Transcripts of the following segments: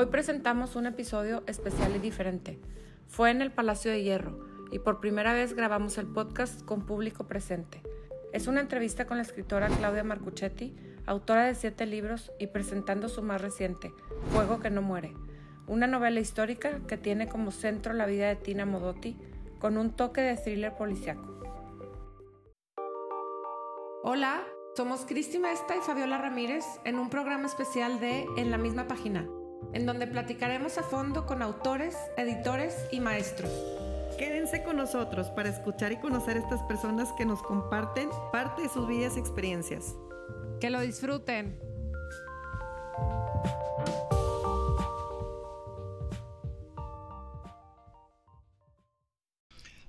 Hoy presentamos un episodio especial y diferente. Fue en el Palacio de Hierro y por primera vez grabamos el podcast con público presente. Es una entrevista con la escritora Claudia Marcuchetti, autora de siete libros y presentando su más reciente, Fuego que no muere, una novela histórica que tiene como centro la vida de Tina Modotti con un toque de thriller policiaco. Hola, somos Cristi Mesta y Fabiola Ramírez en un programa especial de En la misma página en donde platicaremos a fondo con autores, editores y maestros. Quédense con nosotros para escuchar y conocer a estas personas que nos comparten parte de sus vidas y experiencias. Que lo disfruten.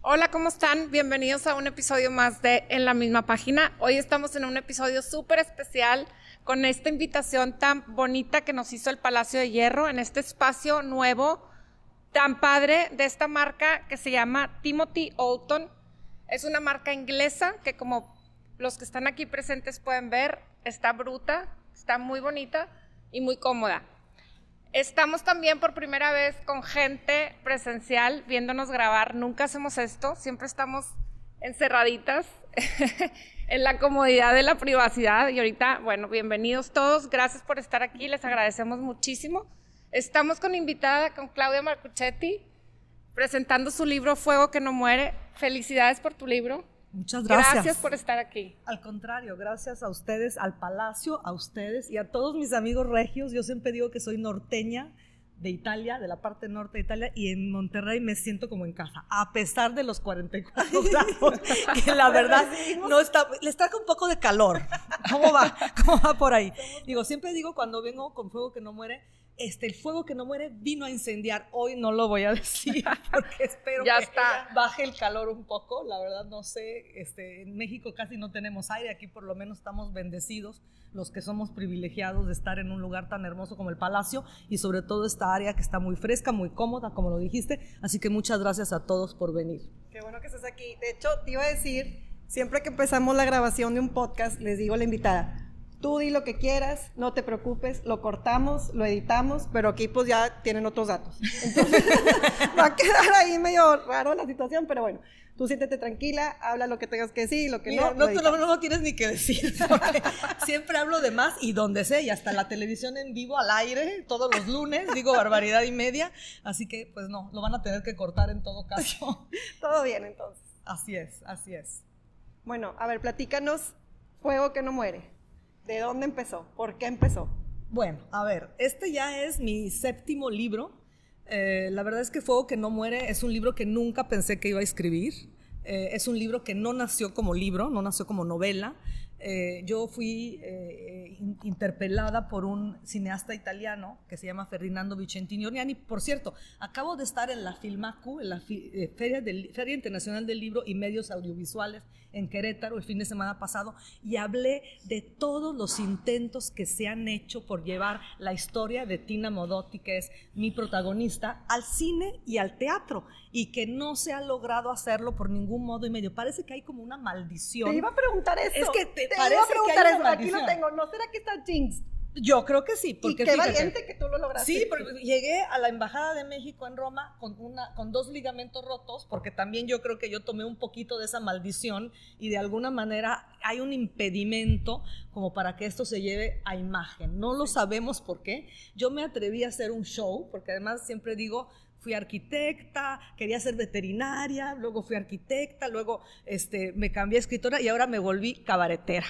Hola, ¿cómo están? Bienvenidos a un episodio más de En la misma página. Hoy estamos en un episodio súper especial con esta invitación tan bonita que nos hizo el Palacio de Hierro en este espacio nuevo, tan padre de esta marca que se llama Timothy Olton. Es una marca inglesa que como los que están aquí presentes pueden ver, está bruta, está muy bonita y muy cómoda. Estamos también por primera vez con gente presencial viéndonos grabar. Nunca hacemos esto, siempre estamos encerraditas en la comodidad de la privacidad. Y ahorita, bueno, bienvenidos todos. Gracias por estar aquí. Les agradecemos muchísimo. Estamos con invitada, con Claudia Marcuchetti, presentando su libro Fuego que no muere. Felicidades por tu libro. Muchas gracias. Gracias por estar aquí. Al contrario, gracias a ustedes, al Palacio, a ustedes y a todos mis amigos regios. Yo siempre digo que soy norteña de Italia, de la parte norte de Italia, y en Monterrey me siento como en casa, a pesar de los 44 grados, que la verdad no está, les traje un poco de calor. ¿Cómo va? ¿Cómo va por ahí? Digo, siempre digo cuando vengo con fuego que no muere, este, el fuego que no muere vino a incendiar. Hoy no lo voy a decir porque espero ya que está. baje el calor un poco. La verdad no sé, este, en México casi no tenemos aire, aquí por lo menos estamos bendecidos los que somos privilegiados de estar en un lugar tan hermoso como el Palacio y sobre todo esta área que está muy fresca, muy cómoda, como lo dijiste. Así que muchas gracias a todos por venir. Qué bueno que estés aquí. De hecho, te iba a decir, siempre que empezamos la grabación de un podcast, les digo a la invitada, tú di lo que quieras, no te preocupes, lo cortamos, lo editamos, pero aquí pues ya tienen otros datos. Entonces, va a quedar ahí medio raro la situación, pero bueno, tú siéntete tranquila, habla lo que tengas que decir, lo que Mira, no. no, lo no, no, tienes ni que decir. porque siempre hablo de más y donde sé, y hasta la televisión en vivo al aire, todos los lunes, digo barbaridad y media. Así que, pues no, lo van a tener que cortar en todo caso. Todo bien, entonces. Así es, así es. Bueno, a ver, platícanos, Fuego que no muere. ¿De dónde empezó? ¿Por qué empezó? Bueno, a ver, este ya es mi séptimo libro. Eh, la verdad es que Fuego que no muere es un libro que nunca pensé que iba a escribir. Eh, es un libro que no nació como libro, no nació como novela. Eh, yo fui eh, in- interpelada por un cineasta italiano que se llama Ferdinando Vicentini Orniani. Por cierto, acabo de estar en la Filmacu, en la eh, Feria, del- Feria Internacional del Libro y Medios Audiovisuales en Querétaro el fin de semana pasado y hablé de todos los intentos que se han hecho por llevar la historia de Tina Modotti, que es mi protagonista, al cine y al teatro y que no se ha logrado hacerlo por ningún modo y medio. Parece que hay como una maldición. Te iba a preguntar eso. Es que te te parece iba a que hay preguntar una eso. Aquí lo tengo. ¿No será que está Jinx? Yo creo que sí, Y porque qué fíjate, valiente que tú lo lograste. Sí, porque llegué a la Embajada de México en Roma con, una, con dos ligamentos rotos, porque también yo creo que yo tomé un poquito de esa maldición y de alguna manera hay un impedimento como para que esto se lleve a imagen. No lo sabemos por qué. Yo me atreví a hacer un show, porque además siempre digo, fui arquitecta, quería ser veterinaria, luego fui arquitecta, luego este, me cambié a escritora y ahora me volví cabaretera.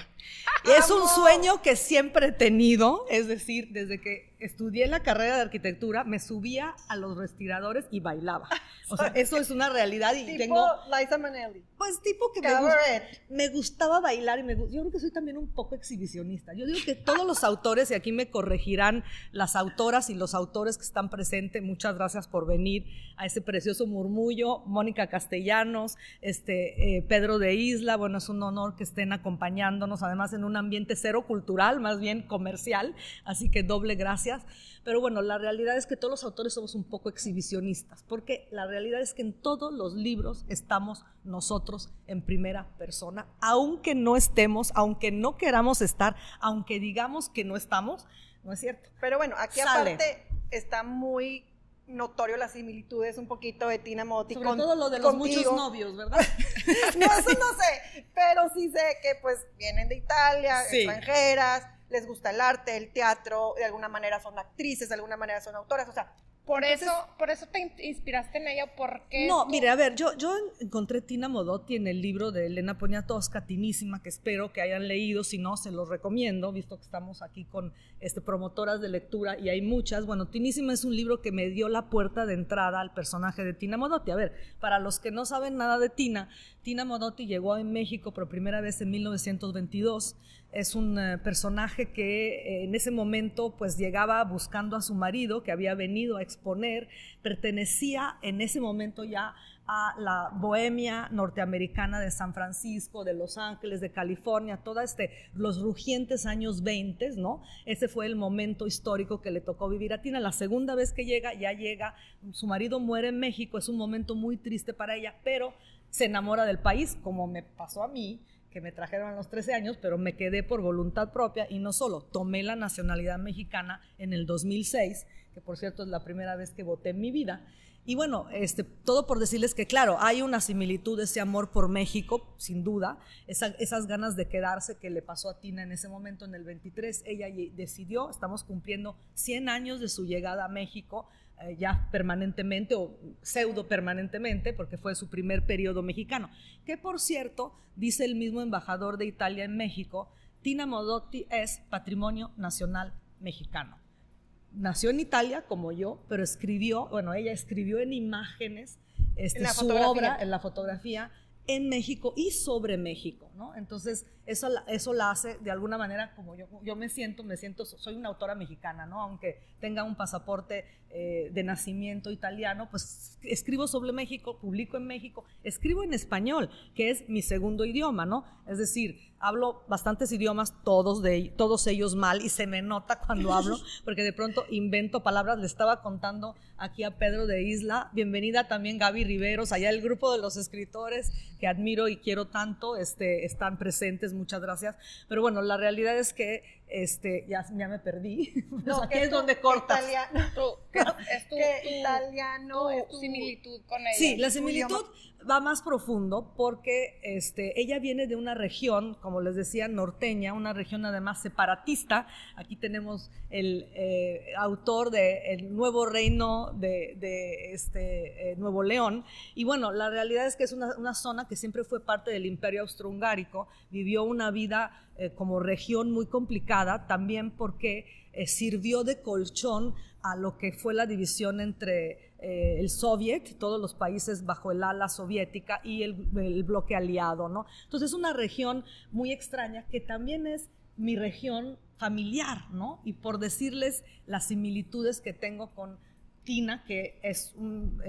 Y es un sueño que siempre he tenido, es decir, desde que estudié la carrera de arquitectura, me subía a los respiradores y bailaba. O sea, eso es una realidad y Tipo tengo, Liza Minnelli. pues tipo que me, gust- me gustaba bailar y me yo creo que soy también un poco exhibicionista. Yo digo que todos los autores, y aquí me corregirán las autoras y los autores que están presentes, muchas gracias por venir a ese precioso murmullo, Mónica Castellanos, este, eh, Pedro de Isla, bueno, es un honor que estén acompañándonos, además en un ambiente cero cultural, más bien comercial, así que doble gracias. Pero bueno, la realidad es que todos los autores somos un poco exhibicionistas, porque la realidad es que en todos los libros estamos nosotros en primera persona, aunque no estemos, aunque no queramos estar, aunque digamos que no estamos, no es cierto. Pero bueno, aquí Sale. aparte, está muy notorio las similitudes un poquito de Tina Modotti Sobre todo lo de los muchos novios, ¿verdad? no, eso no sé, pero sí sé que pues vienen de Italia, Sí. extranjeras, les gusta el arte, el teatro, de alguna manera son actrices, de alguna manera son autoras, o sea, Por eso, por eso te in- inspiraste en ella, porque No, mire, a ver, yo, yo encontré Tina Modotti en el libro de Elena Poniatowska, Tinísima, que espero que hayan leído, si no, se los recomiendo, visto que estamos aquí con este, promotoras de lectura y hay muchas. Bueno, Tinísima es un libro que me dio la puerta de entrada al personaje de Tina Modotti. A ver, para los que no saben nada de Tina, Tina Modotti llegó a México por primera vez en 1922. Es un eh, personaje que eh, en ese momento pues llegaba buscando a su marido que había venido a exponer, pertenecía en ese momento ya a la bohemia norteamericana de San Francisco, de Los Ángeles, de California, toda este, los rugientes años 20, ¿no? Ese fue el momento histórico que le tocó vivir a Tina. La segunda vez que llega, ya llega, su marido muere en México, es un momento muy triste para ella, pero se enamora del país, como me pasó a mí, que me trajeron a los 13 años, pero me quedé por voluntad propia y no solo, tomé la nacionalidad mexicana en el 2006, que por cierto es la primera vez que voté en mi vida. Y bueno, este, todo por decirles que claro, hay una similitud, ese amor por México, sin duda, esa- esas ganas de quedarse que le pasó a Tina en ese momento, en el 23, ella decidió, estamos cumpliendo 100 años de su llegada a México, eh, ya permanentemente o pseudo permanentemente, porque fue su primer periodo mexicano. Que por cierto, dice el mismo embajador de Italia en México, Tina Modotti es patrimonio nacional mexicano. Nació en Italia, como yo, pero escribió, bueno, ella escribió en imágenes este, En su fotografía. obra, en la fotografía, en México y sobre México, ¿no? Entonces, eso, eso la hace de alguna manera como yo, yo me siento, me siento, soy una autora mexicana, ¿no? Aunque tenga un pasaporte eh, de nacimiento italiano, pues escribo sobre México, publico en México, escribo en español, que es mi segundo idioma, ¿no? Es decir, hablo bastantes idiomas, todos, de, todos ellos mal, y se me nota cuando hablo, porque de pronto invento palabras. Le estaba contando aquí a Pedro de Isla, bienvenida también Gaby Riveros, allá el grupo de los escritores que admiro y quiero tanto, este, están presentes, muchas gracias. Pero bueno, la realidad es que este, ya, ya me perdí. no, aquí es donde cortas. Italiano, tú- es tu, italiano es tu- similitud con ella. Sí, la tu similitud va más profundo porque este, ella viene de una región, como les decía, norteña, una región además separatista. Aquí tenemos el eh, autor de El Nuevo Reino de, de, este, eh, Nuevo León. Y bueno, la realidad es que es una, una zona que siempre fue parte del Imperio Austrohungárico, vivió una vida eh, como región muy complicada, también porque eh, sirvió de colchón a lo que fue la división entre eh, el Soviet, todos los países bajo el ala soviética y el, bloque aliado, ¿no? Entonces es una región muy extraña que también es mi región familiar, ¿no? Y por decirles las similitudes que tengo con Tina, que es un,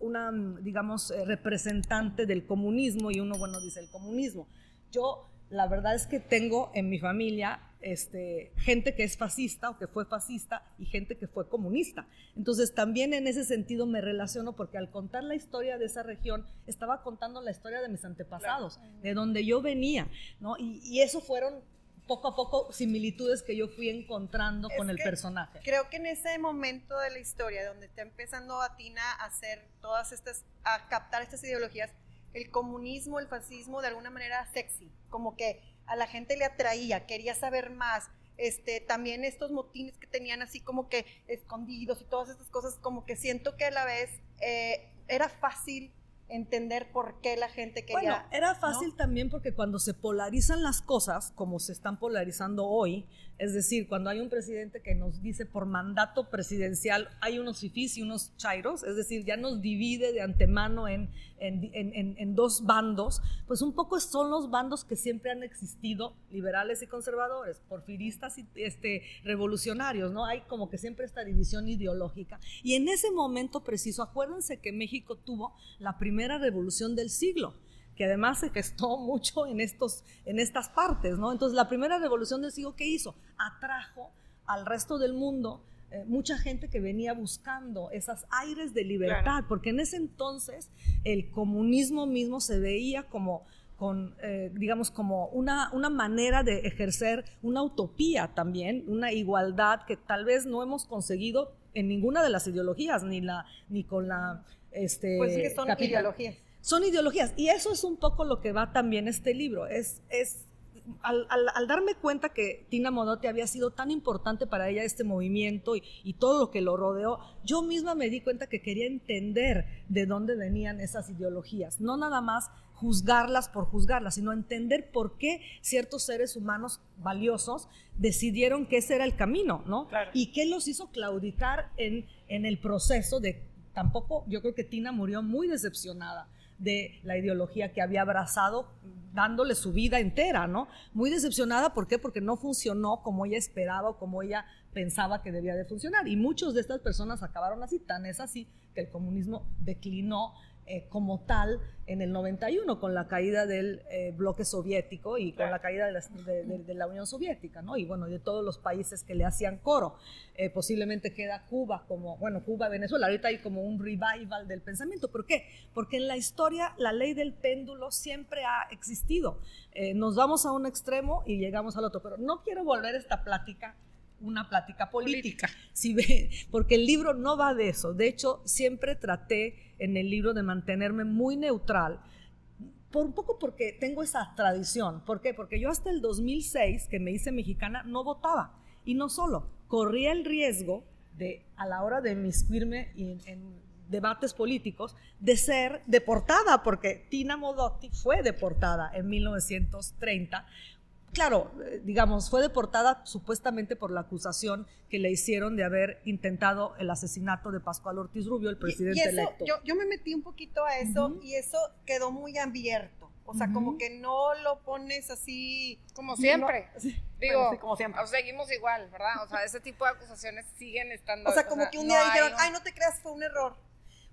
una, digamos, representante del comunismo, y uno, bueno, dice el comunismo. Yo, la verdad es que tengo en mi familia este, gente que es fascista o que fue fascista y gente que fue comunista. Entonces, también en ese sentido me relaciono porque al contar la historia de esa región, estaba contando la historia de mis antepasados, de donde yo venía, ¿no? Y, y eso fueron poco a poco similitudes que yo fui encontrando Es con el personaje. Creo que en ese momento de la historia, donde está empezando a Tina a hacer todas estas, a captar estas ideologías, el comunismo, el fascismo, de alguna manera sexy, como que a la gente le atraía, quería saber más. Este, también estos motines que tenían así como que escondidos y todas estas cosas, como que siento que a la vez eh, era fácil entender por qué la gente quería. Bueno, era fácil también porque cuando se polarizan las cosas, como se están polarizando hoy, es decir, cuando hay un presidente que nos dice por mandato presidencial hay unos fifís y unos chairos, es decir, ya nos divide de antemano en, en, en- en- dos bandos, pues un poco son los bandos que siempre han existido, liberales y conservadores, porfiristas y este, revolucionarios, ¿no? Hay como que siempre esta división ideológica. Y en ese momento preciso, acuérdense que México tuvo la primera revolución del siglo que además se gestó mucho en, estos, en estas partes, ¿no? Entonces, la primera revolución del siglo, ¿qué hizo? Atrajo al resto del mundo eh, mucha gente que venía buscando esos aires de libertad, Claro. porque en ese entonces el comunismo mismo se veía como con, eh, digamos, como una, una manera de ejercer una utopía también, una igualdad que tal vez no hemos conseguido en ninguna de las ideologías, ni, la, ni con la... Este, pues sí que son capital- ideologías. Son ideologías. Y eso es un poco lo que va también este libro. Es, es al, al- al darme cuenta que Tina Modotti había sido tan importante para ella este movimiento y, y todo lo que lo rodeó, yo misma me di cuenta que quería entender de dónde venían esas ideologías. No nada más juzgarlas por juzgarlas, sino entender por qué ciertos seres humanos valiosos decidieron que ese era el camino, ¿no? Claro. Y qué los hizo claudicar en, en el proceso de tampoco, yo creo que Tina murió muy decepcionada de la ideología que había abrazado dándole su vida entera, ¿no? Muy decepcionada, ¿por qué? Porque no funcionó como ella esperaba o como ella pensaba que debía de funcionar. Y muchos de estas personas acabaron así, tan es así que el comunismo declinó eh, como tal en el 91 con la caída del eh, bloque soviético y con la caída de la, de- de- de la Unión Soviética, ¿no? Y bueno, de todos los países que le hacían coro. Eh, posiblemente queda Cuba como, bueno, Cuba, Venezuela, ahorita hay como un revival del pensamiento. ¿Por qué? Porque en la historia la ley del péndulo siempre ha existido. Eh, nos vamos a un extremo y llegamos al otro, pero no quiero volver esta plática una plática política, Si ve- porque el libro no va de eso. De hecho, siempre traté en el libro de mantenerme muy neutral, por un poco porque tengo esa tradición. ¿Por qué? Porque yo hasta el 2006, que me hice mexicana, no votaba. Y no solo, corría el riesgo de, a la hora de inmiscuirme en, en debates políticos, de ser deportada, porque Tina Modotti fue deportada en 1930 Claro, eh, digamos, fue deportada supuestamente por la acusación que le hicieron de haber intentado el asesinato de Pascual Ortiz Rubio, el presidente y eso, electo. Yo, yo me metí un poquito a eso y eso quedó muy abierto. O sea, como que no lo pones así. Como siempre. No, sí, Digo, bueno, sí, como siempre. o seguimos igual, ¿verdad? O sea, ese tipo de acusaciones siguen estando. O sea, como que un día no hay dijeron, ay, no te creas, fue un error.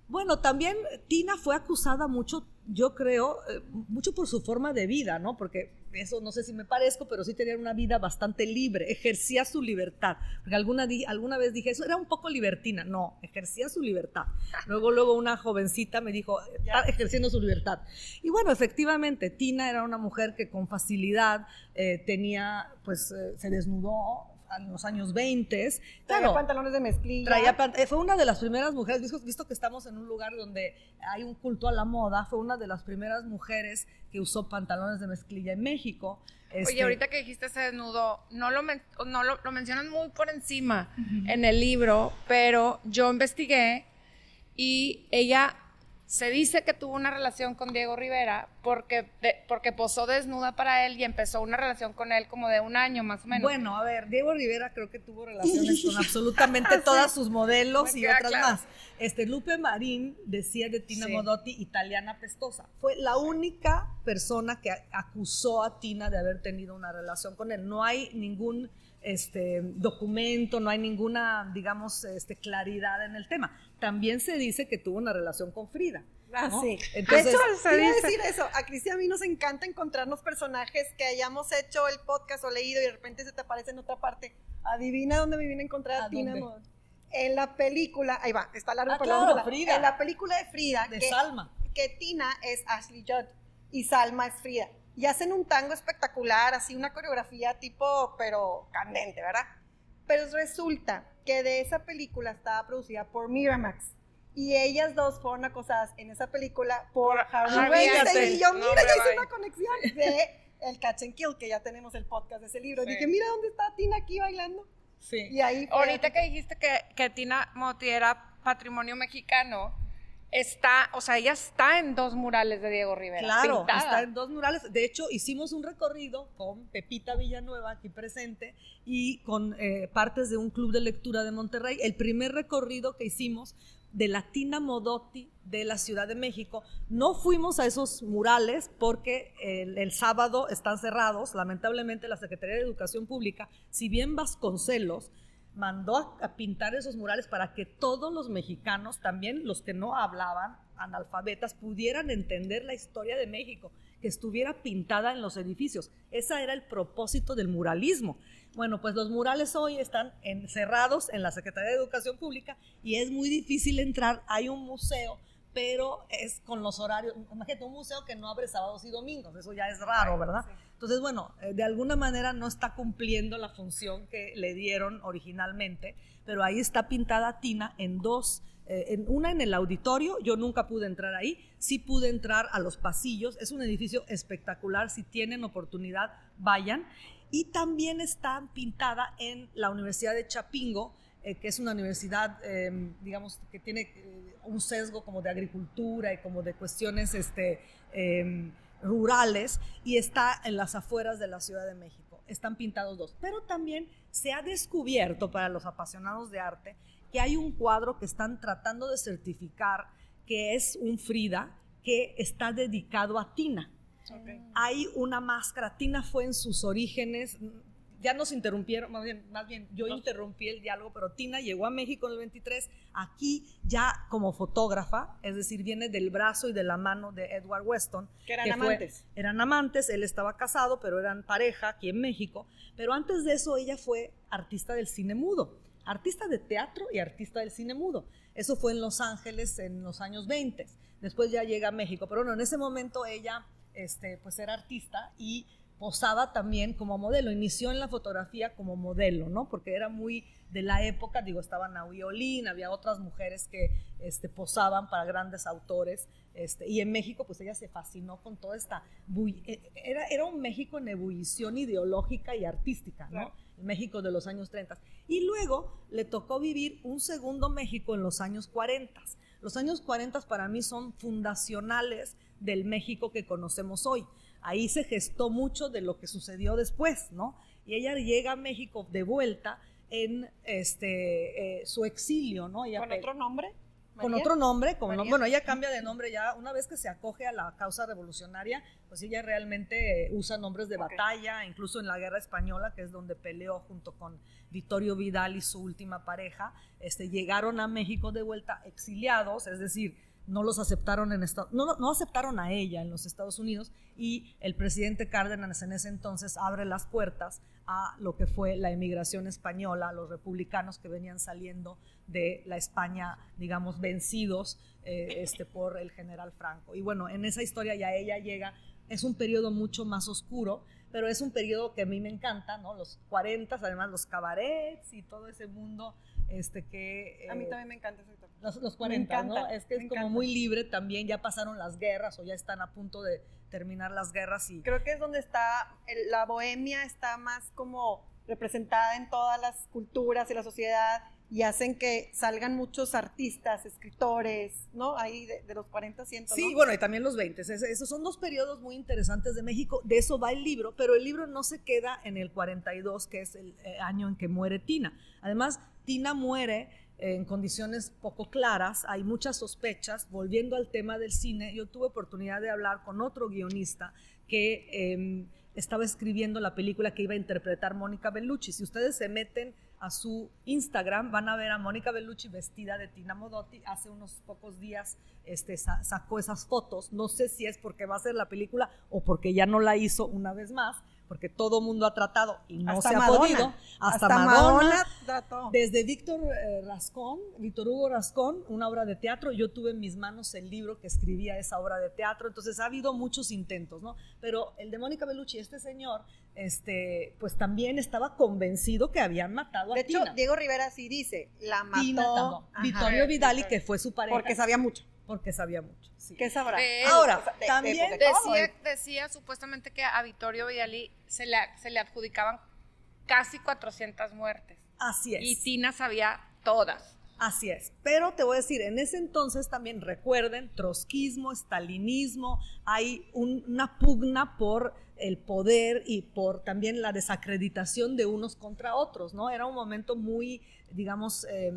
Bueno, también Tina fue acusada mucho, yo creo, eh, mucho por su forma de vida, ¿no? Porque eso no sé si me parezco, pero sí tenía una vida bastante libre, ejercía su libertad. Porque alguna, di- alguna vez dije, eso era un poco libertina. No, ejercía su libertad. Luego, luego una jovencita me dijo, está ejerciendo su libertad. Y bueno, efectivamente, Tina era una mujer que con facilidad eh, tenía, pues, eh, se desnudó en los años 20. Traía Claro, pantalones de mezclilla. Traía eh, fue una de las primeras mujeres, visto, visto que estamos en un lugar donde hay un culto a la moda, fue una de las primeras mujeres que usó pantalones de mezclilla en México. Oye, Este, ahorita que dijiste ese desnudo, no lo, men- no lo, lo mencionan muy por encima en el libro, pero yo investigué y ella se dice que tuvo una relación con Diego Rivera porque, de- porque posó desnuda para él y empezó una relación con él como de un año más o menos. Bueno, a ver, Diego Rivera creo que tuvo relaciones con absolutamente todas sus modelos Me y otras claro. más. Este Lupe Marín decía de Tina Sí. Modotti italiana pestosa. Fue la única persona que acusó a Tina de haber tenido una relación con él. No hay ningún este documento, no hay ninguna, digamos, este claridad en el tema. También se dice que tuvo una relación con Frida. Ah, ¿no? sí. Entonces, de hecho, se dice- decir eso. A Cristian a mí nos encanta encontrarnos personajes que hayamos hecho el podcast o leído y de repente se te aparece en otra parte. Adivina dónde me vine a encontrar a, ¿A Tina dónde? Mod. En la película, ahí va, está largo Ah, pero claro, la- Frida. En la película de Frida, de que, Salma. que Tina es Ashley Judd y Salma es Frida. Y hacen un tango espectacular, así una coreografía tipo, pero candente, ¿verdad? Pero resulta que de esa película estaba producida por Miramax. Y ellas dos fueron acosadas en esa película por Harvey Weinstein. Y yo, mira, ya hice una conexión de el Catch and Kill, que ya tenemos el podcast de ese libro. Sí. Dije, mira dónde está Tina aquí bailando. Sí. Y ahí fue- Ahorita que dijiste que, que Tina Motti era patrimonio mexicano, está, o sea, ella está en dos murales de Diego Rivera. Claro, pintada. está en dos murales. De hecho, hicimos un recorrido con Pepita Villanueva aquí presente y con eh, partes de un club de lectura de Monterrey. El primer recorrido que hicimos de Latina Modotti de la Ciudad de México. No fuimos a esos murales porque el, el sábado están cerrados. Lamentablemente la Secretaría de Educación Pública, si bien Vasconcelos mandó a, pintar esos murales para que todos los mexicanos, también los que no hablaban, analfabetas, pudieran entender la historia de México, que estuviera pintada en los edificios. Ese era el propósito del muralismo. Bueno, pues los murales hoy están encerrados en la Secretaría de Educación Pública y es muy difícil entrar. Hay un museo, pero es con los horarios. Imagínate, un museo que no abre sábados y domingos, eso ya es raro, ¿verdad? Entonces, bueno, eh, de alguna manera no está cumpliendo la función que le dieron originalmente, pero ahí está pintada Tina en dos. eh, en una en el auditorio, yo nunca pude entrar ahí, sí pude entrar a los pasillos, es un edificio espectacular, si tienen oportunidad, vayan. Y también está pintada en la Universidad de Chapingo, eh, que es una universidad, eh, digamos, que tiene eh, un sesgo como de agricultura y como de cuestiones este, eh, rurales, y está en las afueras de la Ciudad de México. Están pintados dos. Pero también se ha descubierto para los apasionados de arte que hay un cuadro que están tratando de certificar que es un Frida que está dedicado a Tina. Hay una máscara, Tina fue en sus orígenes, ya nos interrumpieron, más bien, más bien yo interrumpí el diálogo, pero Tina llegó a México en el 23, aquí ya como fotógrafa, es decir, viene del brazo y de la mano de Edward Weston. Que eran fue- amantes. eran amantes, él estaba casado, pero eran pareja aquí en México. Pero antes de eso ella fue artista del cine mudo, artista de teatro y artista del cine mudo. Eso fue en Los Ángeles en los años 20. Después ya llega a México, pero bueno, en ese momento ella este, pues era artista y posaba también como modelo. Inició en la fotografía como modelo, ¿no? Porque era muy de la época, digo, estaba Naui Olin, había otras mujeres que este, posaban para grandes autores. Este, y en México, pues ella se fascinó con toda esta... eh, Era, era un México en ebullición ideológica y artística, ¿no? Claro. El México de los años 30. Y luego le tocó vivir un segundo México en los años 40. Los años 40 para mí son fundacionales del México que conocemos hoy. Ahí se gestó mucho de lo que sucedió después, ¿no? Y ella llega a México de vuelta en este, eh, su exilio, ¿no? Ella ¿Con otro nombre? con otro nombre, con, María. bueno, ella cambia de nombre ya, una vez que se acoge a la causa revolucionaria, pues ella realmente eh, usa nombres de batalla, incluso en la guerra española, que es donde peleó junto con Vittorio Vidal y su última pareja, este, llegaron a México de vuelta exiliados, es decir, no los aceptaron en Estados no, no aceptaron a ella en los Estados Unidos y el presidente Cárdenas en ese entonces abre las puertas a lo que fue la emigración española, los republicanos que venían saliendo de la España, digamos, vencidos eh, este, por el general Franco. Y bueno, en esa historia ya ella llega, es un periodo mucho más oscuro, pero es un periodo que a mí me encanta, ¿no? Los 40, además los cabarets y todo ese mundo este, que... A mí eh, también me encanta ese toque. los, los Me 40, ¿no? encanta, Es que es como encanta. muy libre también, ya pasaron las guerras o ya están a punto de terminar las guerras y... Creo que es donde está, el- la bohemia está más como representada en todas las culturas y la sociedad y hacen que salgan muchos artistas, escritores, ¿no? Ahí de, de los 40 cientos, Sí, ¿no? bueno, y también los 20. Es- Esos son dos periodos muy interesantes de México. De eso va el libro, pero el libro no se queda en el 42, que es el eh, año en que muere Tina. Además, Tina muere en condiciones poco claras, hay muchas sospechas. Volviendo al tema del cine, yo tuve oportunidad de hablar con otro guionista que eh, estaba escribiendo la película que iba a interpretar Mónica Bellucci. Si ustedes se meten a su Instagram, van a ver a Mónica Bellucci vestida de Tina Modotti. Hace unos pocos días este, sa- sacó esas fotos. No sé si es porque va a hacer la película o porque ya no la hizo una vez más, porque todo mundo ha tratado y no Hasta se ha podido. Hasta, Hasta Madonna. Madonna trató. Desde Víctor eh, Rascón, Víctor Hugo Rascón, una obra de teatro, yo tuve en mis manos el libro que escribía esa obra de teatro, entonces ha habido muchos intentos, ¿no? Pero el de Mónica Bellucci, este señor, este, pues también estaba convencido que habían matado a De hecho, Tina. Diego Rivera sí dice, la mató. Tina. Vittorio Vidali, que fue su pareja. Porque sabía mucho. Porque sabía mucho. sí. ¿Qué sabrá? De- Ahora, de- también de todo, Decía, ¿eh? decía supuestamente que a Vittorio Vidali se le, se le adjudicaban casi 400 muertes. Así es. Y Tina sabía todas. Así es. Pero te voy a decir, en ese entonces también recuerden, trotskismo, stalinismo, hay un- una pugna por el poder y por también la desacreditación de unos contra otros, ¿no? Era un momento muy, digamos, eh,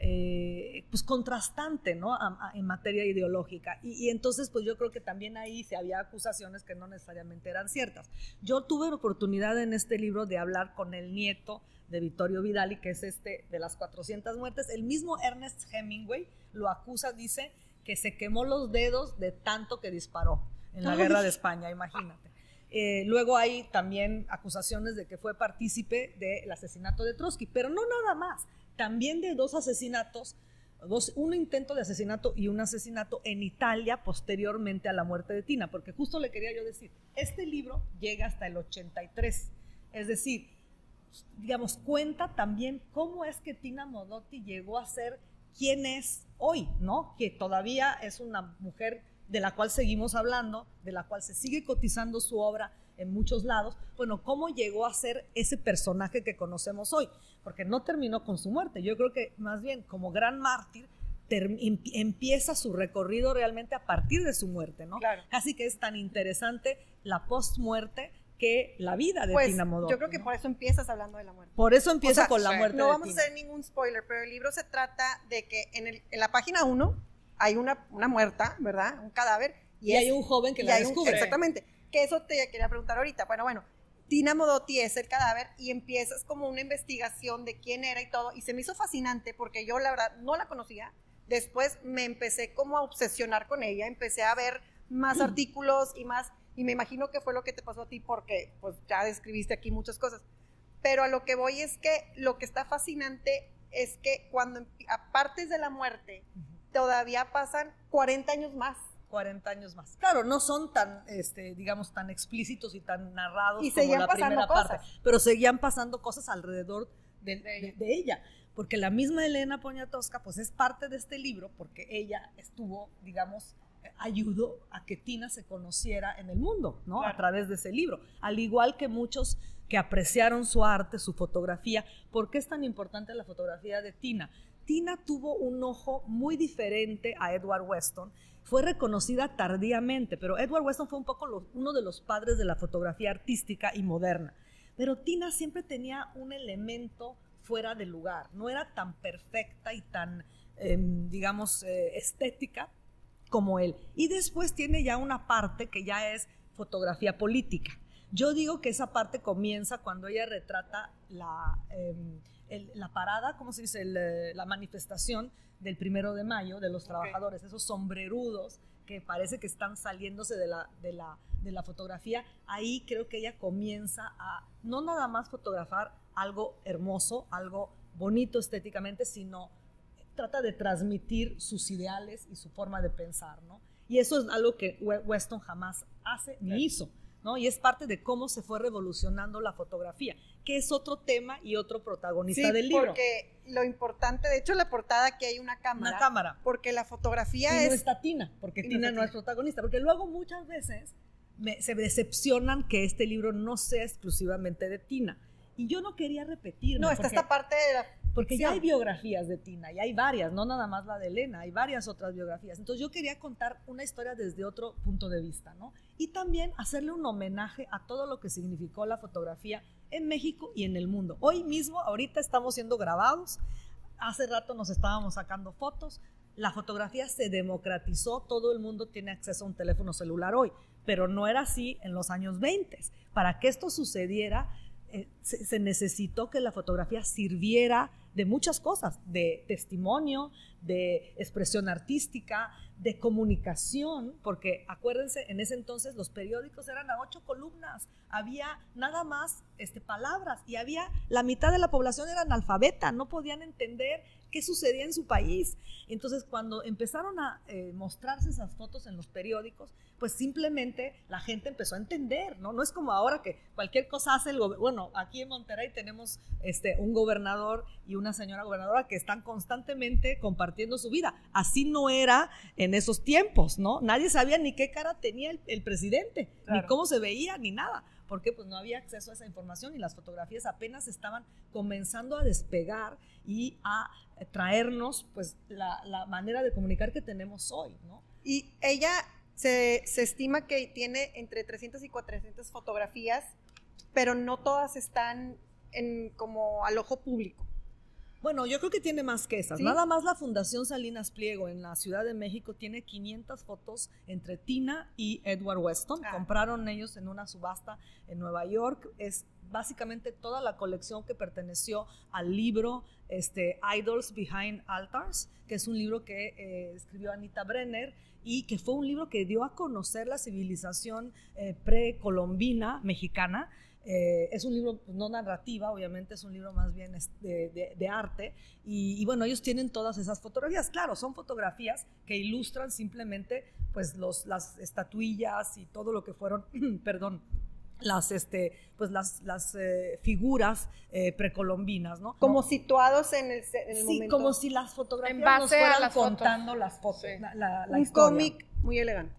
eh, pues contrastante, ¿no? A- a- en materia ideológica. Y, y entonces, pues yo creo que también ahí se había acusaciones que no necesariamente eran ciertas. Yo tuve la oportunidad en este libro de hablar con el nieto de Vittorio Vidali, que es este de las 400 muertes. El mismo Ernest Hemingway lo acusa, dice que se quemó los dedos de tanto que disparó en la guerra de España, imagínate. Eh, luego hay también acusaciones de que fue partícipe del asesinato de Trotsky, pero no nada más, también de dos asesinatos dos, un intento de asesinato y un asesinato en Italia posteriormente a la muerte de Tina, porque justo le quería yo decir, este libro llega hasta el 83, es decir, digamos, cuenta también cómo es que Tina Modotti llegó a ser quien es hoy, ¿no? Que todavía es una mujer de la cual seguimos hablando, de la cual se sigue cotizando su obra en muchos lados, bueno, ¿cómo llegó a ser ese personaje que conocemos hoy? Porque no terminó con su muerte, yo creo que más bien como gran mártir empieza su recorrido realmente a partir de su muerte, ¿no? Claro. Casi que es tan interesante la post-muerte que la vida de pues, Tina Modotti. Yo creo que por eso empiezas hablando de la muerte. Por eso empieza con la muerte. No vamos a hacer ningún spoiler, pero el libro se trata de que en, el, en la página 1 hay una, una, muerta, ¿verdad? Un cadáver. Y, hay un joven que la descubre. exactamente. Que eso te quería preguntar ahorita. Bueno, bueno, Tina Modotti es el cadáver y empiezas como una investigación de quién era y todo. Y se me hizo fascinante porque yo la verdad no la conocía. Después me empecé como a obsesionar con ella, empecé a ver más artículos y más y me imagino que fue lo que te pasó a ti porque pues ya describiste aquí muchas cosas. Pero a lo que voy es que lo que está fascinante es que cuando aparte de la muerte, todavía pasan 40 años más. 40 años más. Claro, no son tan, este, digamos, tan explícitos y tan narrados y como la primera cosas. parte, pero seguían pasando cosas alrededor de, de, de, ella. Porque la misma Elena Poniatowska, pues es parte de este libro, porque ella estuvo, digamos, ayudó a que Tina se conociera en el mundo, ¿no? A través de ese libro. Al igual que muchos que apreciaron su arte, su fotografía. ¿Por qué es tan importante la fotografía de Tina? Tina tuvo un ojo muy diferente a Edward Weston. Fue reconocida tardíamente, pero Edward Weston fue un poco uno de los padres de la fotografía artística y moderna. Pero Tina siempre tenía un elemento fuera de lugar. No era tan perfecta y tan, eh, digamos, eh, estética, como él. Y después tiene ya una parte que ya es fotografía política. Yo digo que esa parte comienza cuando ella retrata la, eh, la parada, ¿cómo se dice? El, la manifestación del primero de mayo de los trabajadores, esos sombrerudos que parece que están saliéndose de la, de, la, de la fotografía. Ahí creo que ella comienza a no nada más fotografar algo hermoso, algo bonito estéticamente, sino trata de transmitir sus ideales y su forma de pensar, ¿no? Y eso es algo que Weston jamás hace ni hizo, ¿no? Y es parte de cómo se fue revolucionando la fotografía, que es otro tema y otro protagonista del libro. porque lo importante, de hecho, la portada aquí hay una cámara. Una cámara. Porque la fotografía y es... no está Tina, porque Tina no es protagonista, porque luego muchas veces me, se decepcionan que este libro no sea exclusivamente de Tina. Y yo no quería repetir. No, está esta parte de la porque ya hay biografías de Tina, y hay varias, no nada más la de Elena, hay varias otras biografías. Entonces yo quería contar una historia desde otro punto de vista, ¿no? Y también hacerle un homenaje a todo lo que significó la fotografía en México y en el mundo. Hoy mismo, ahorita estamos siendo grabados, hace rato nos estábamos sacando fotos, la fotografía se democratizó, todo el mundo tiene acceso a un teléfono celular hoy, pero no era así en los años 20. Para que esto sucediera, eh, se, se necesitó que la fotografía sirviera de muchas cosas, de testimonio, de expresión artística, de comunicación, porque acuérdense, en ese entonces los periódicos eran a ocho columnas, había nada más este, palabras y había la mitad de la población era analfabeta, no podían entender qué sucedía en su país. Entonces, cuando empezaron a eh, mostrarse esas fotos en los periódicos, pues simplemente la gente empezó a entender, ¿no? No es como ahora que cualquier cosa hace el gobierno. Bueno, aquí en Monterrey tenemos este, un gobernador y una señora gobernadora que están constantemente compartiendo su vida. Así no era en esos tiempos, ¿no? Nadie sabía ni qué cara tenía el, el presidente, claro. ni cómo se veía, ni nada porque pues no había acceso a esa información y las fotografías apenas estaban comenzando a despegar y a traernos pues la, la manera de comunicar que tenemos hoy, ¿no? Y ella se, se, estima que tiene entre 300 y 400 fotografías, pero no todas están en, como al ojo público. Bueno, yo creo que tiene más que esas. ¿Sí? Nada más la Fundación Salinas Pliego en la Ciudad de México tiene 500 fotos entre Tina y Edward Weston. Ah. Compraron ellos en una subasta en Nueva York. Es básicamente toda la colección que perteneció al libro este, Idols Behind Altars, que es un libro que eh, escribió Anita Brenner y que fue un libro que dio a conocer la civilización eh, precolombina mexicana Eh, es un libro pues, no narrativa, obviamente es un libro más bien de, de, arte. Y, bueno, ellos tienen todas esas fotografías. Claro, son fotografías que ilustran simplemente pues los, las estatuillas y todo lo que fueron, perdón, las este pues las, las eh, figuras eh, precolombinas no como situados en el, en el sí como si las fotografías nos fueran contando las fotos la, un cómic muy elegante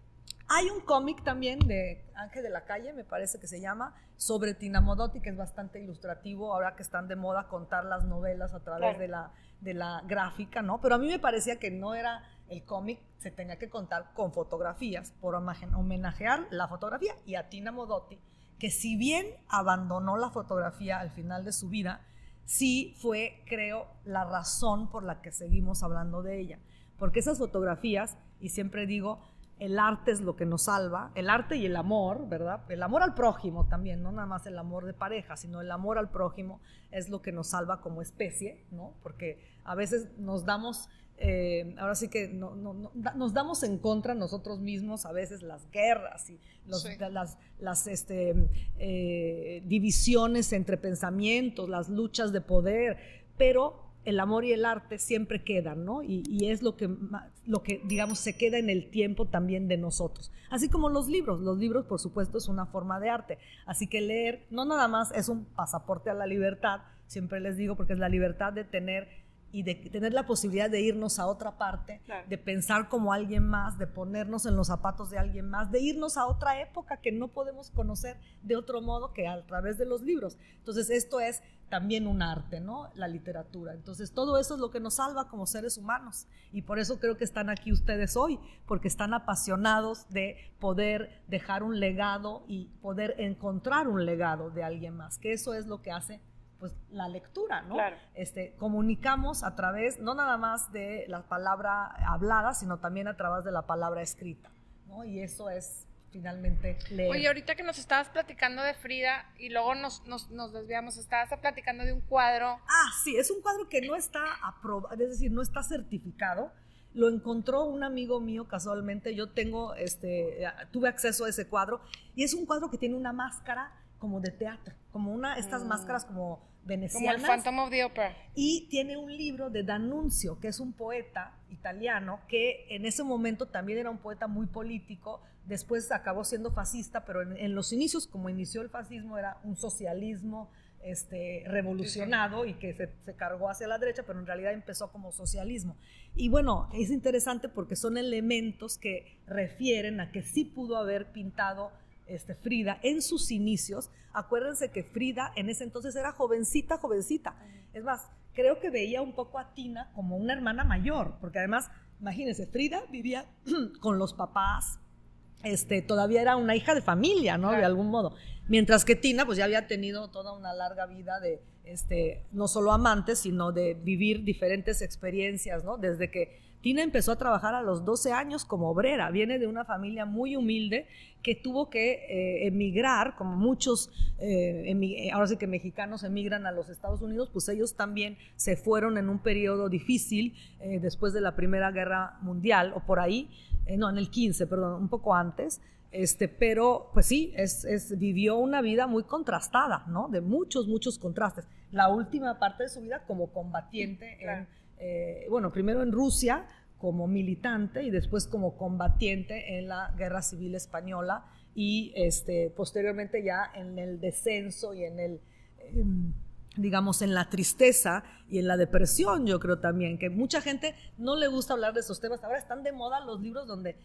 hay un cómic también de Ángel de la Calle, me parece que se llama, sobre Tina Modotti, que es bastante ilustrativo, ahora que están de moda contar las novelas a través de, la, de la gráfica, ¿no? Pero a mí me parecía que no era el cómic, se tenía que contar con fotografías, por homenajear la fotografía y a Tina Modotti, que si bien abandonó la fotografía al final de su vida, sí fue, creo, la razón por la que seguimos hablando de ella. Porque esas fotografías, y siempre digo, el arte es lo que nos salva, el arte y el amor, ¿verdad? El amor al prójimo también, no nada más el amor de pareja, sino el amor al prójimo es lo que nos salva como especie, ¿no? Porque a veces nos damos, eh, ahora sí que nos damos en contra nosotros mismos, a veces las guerras y las, las este, eh, divisiones entre pensamientos, las luchas de poder, pero el amor y el arte siempre quedan, ¿no? Y, es lo que, lo que, digamos, se queda en el tiempo también de nosotros. Así como los libros. Los libros, por supuesto, es una forma de arte. Así que leer no nada más es un pasaporte a la libertad, siempre les digo, porque es la libertad de tener y de tener la posibilidad de irnos a otra parte, de pensar como alguien más, de ponernos en los zapatos de alguien más, de irnos a otra época que no podemos conocer de otro modo que a través de los libros. Entonces, esto es también un arte, ¿no? La literatura. Entonces, todo eso es lo que nos salva como seres humanos. Y por eso creo que están aquí ustedes hoy, porque están apasionados de poder dejar un legado y poder encontrar un legado de alguien más, que eso es lo que hace pues la lectura, ¿no? Claro. Este, comunicamos a través, no nada más de la palabra hablada, sino también a través de la palabra escrita, ¿no? Y eso es finalmente leer. Oye, ahorita que nos estabas platicando de Frida y luego nos, nos, nos desviamos, estabas platicando de un cuadro. Ah, sí, es un cuadro que no está aprobado, es decir, no está certificado. Lo encontró un amigo mío casualmente. Yo tengo, este, tuve acceso a ese cuadro y es un cuadro que tiene una máscara como de teatro, como una, estas mm. máscaras como venecianas. Como el Phantom of the Opera. Y tiene un libro de D'Annunzio, que es un poeta italiano que en ese momento también era un poeta muy político, después acabó siendo fascista, pero en, los inicios, como inició el fascismo, era un socialismo este, revolucionado y que se, se, cargó hacia la derecha, pero en realidad empezó como socialismo. Y bueno, es interesante porque son elementos que refieren a que sí pudo haber pintado este, Frida en sus inicios. Acuérdense que Frida en ese entonces era jovencita, jovencita. Es más, creo que veía un poco a Tina como una hermana mayor, porque además, imagínense, Frida vivía con los papás, este, todavía era una hija de familia, ¿no? De algún modo. Mientras que Tina, pues ya había tenido toda una larga vida de, este, no solo amantes, sino de vivir diferentes experiencias, ¿no? Desde que Tina empezó a trabajar a los 12 años como obrera, viene de una familia muy humilde que tuvo que eh, emigrar, como muchos, eh, eh, ahora sí que mexicanos emigran a los Estados Unidos, pues ellos también se fueron en un periodo difícil después de la Primera Guerra Mundial, o por ahí, no, en el 15, perdón, un poco antes. Este, pero pues sí, vivió una vida muy contrastada, ¿no? De muchos, muchos contrastes. La última parte de su vida como combatiente en eh, bueno, primero en Rusia como militante y después como combatiente en la Guerra Civil Española y este, posteriormente ya en el descenso y en el, em, digamos, en la tristeza y en la depresión, yo creo también, que mucha gente no le gusta hablar de esos temas. Ahora están de moda los libros donde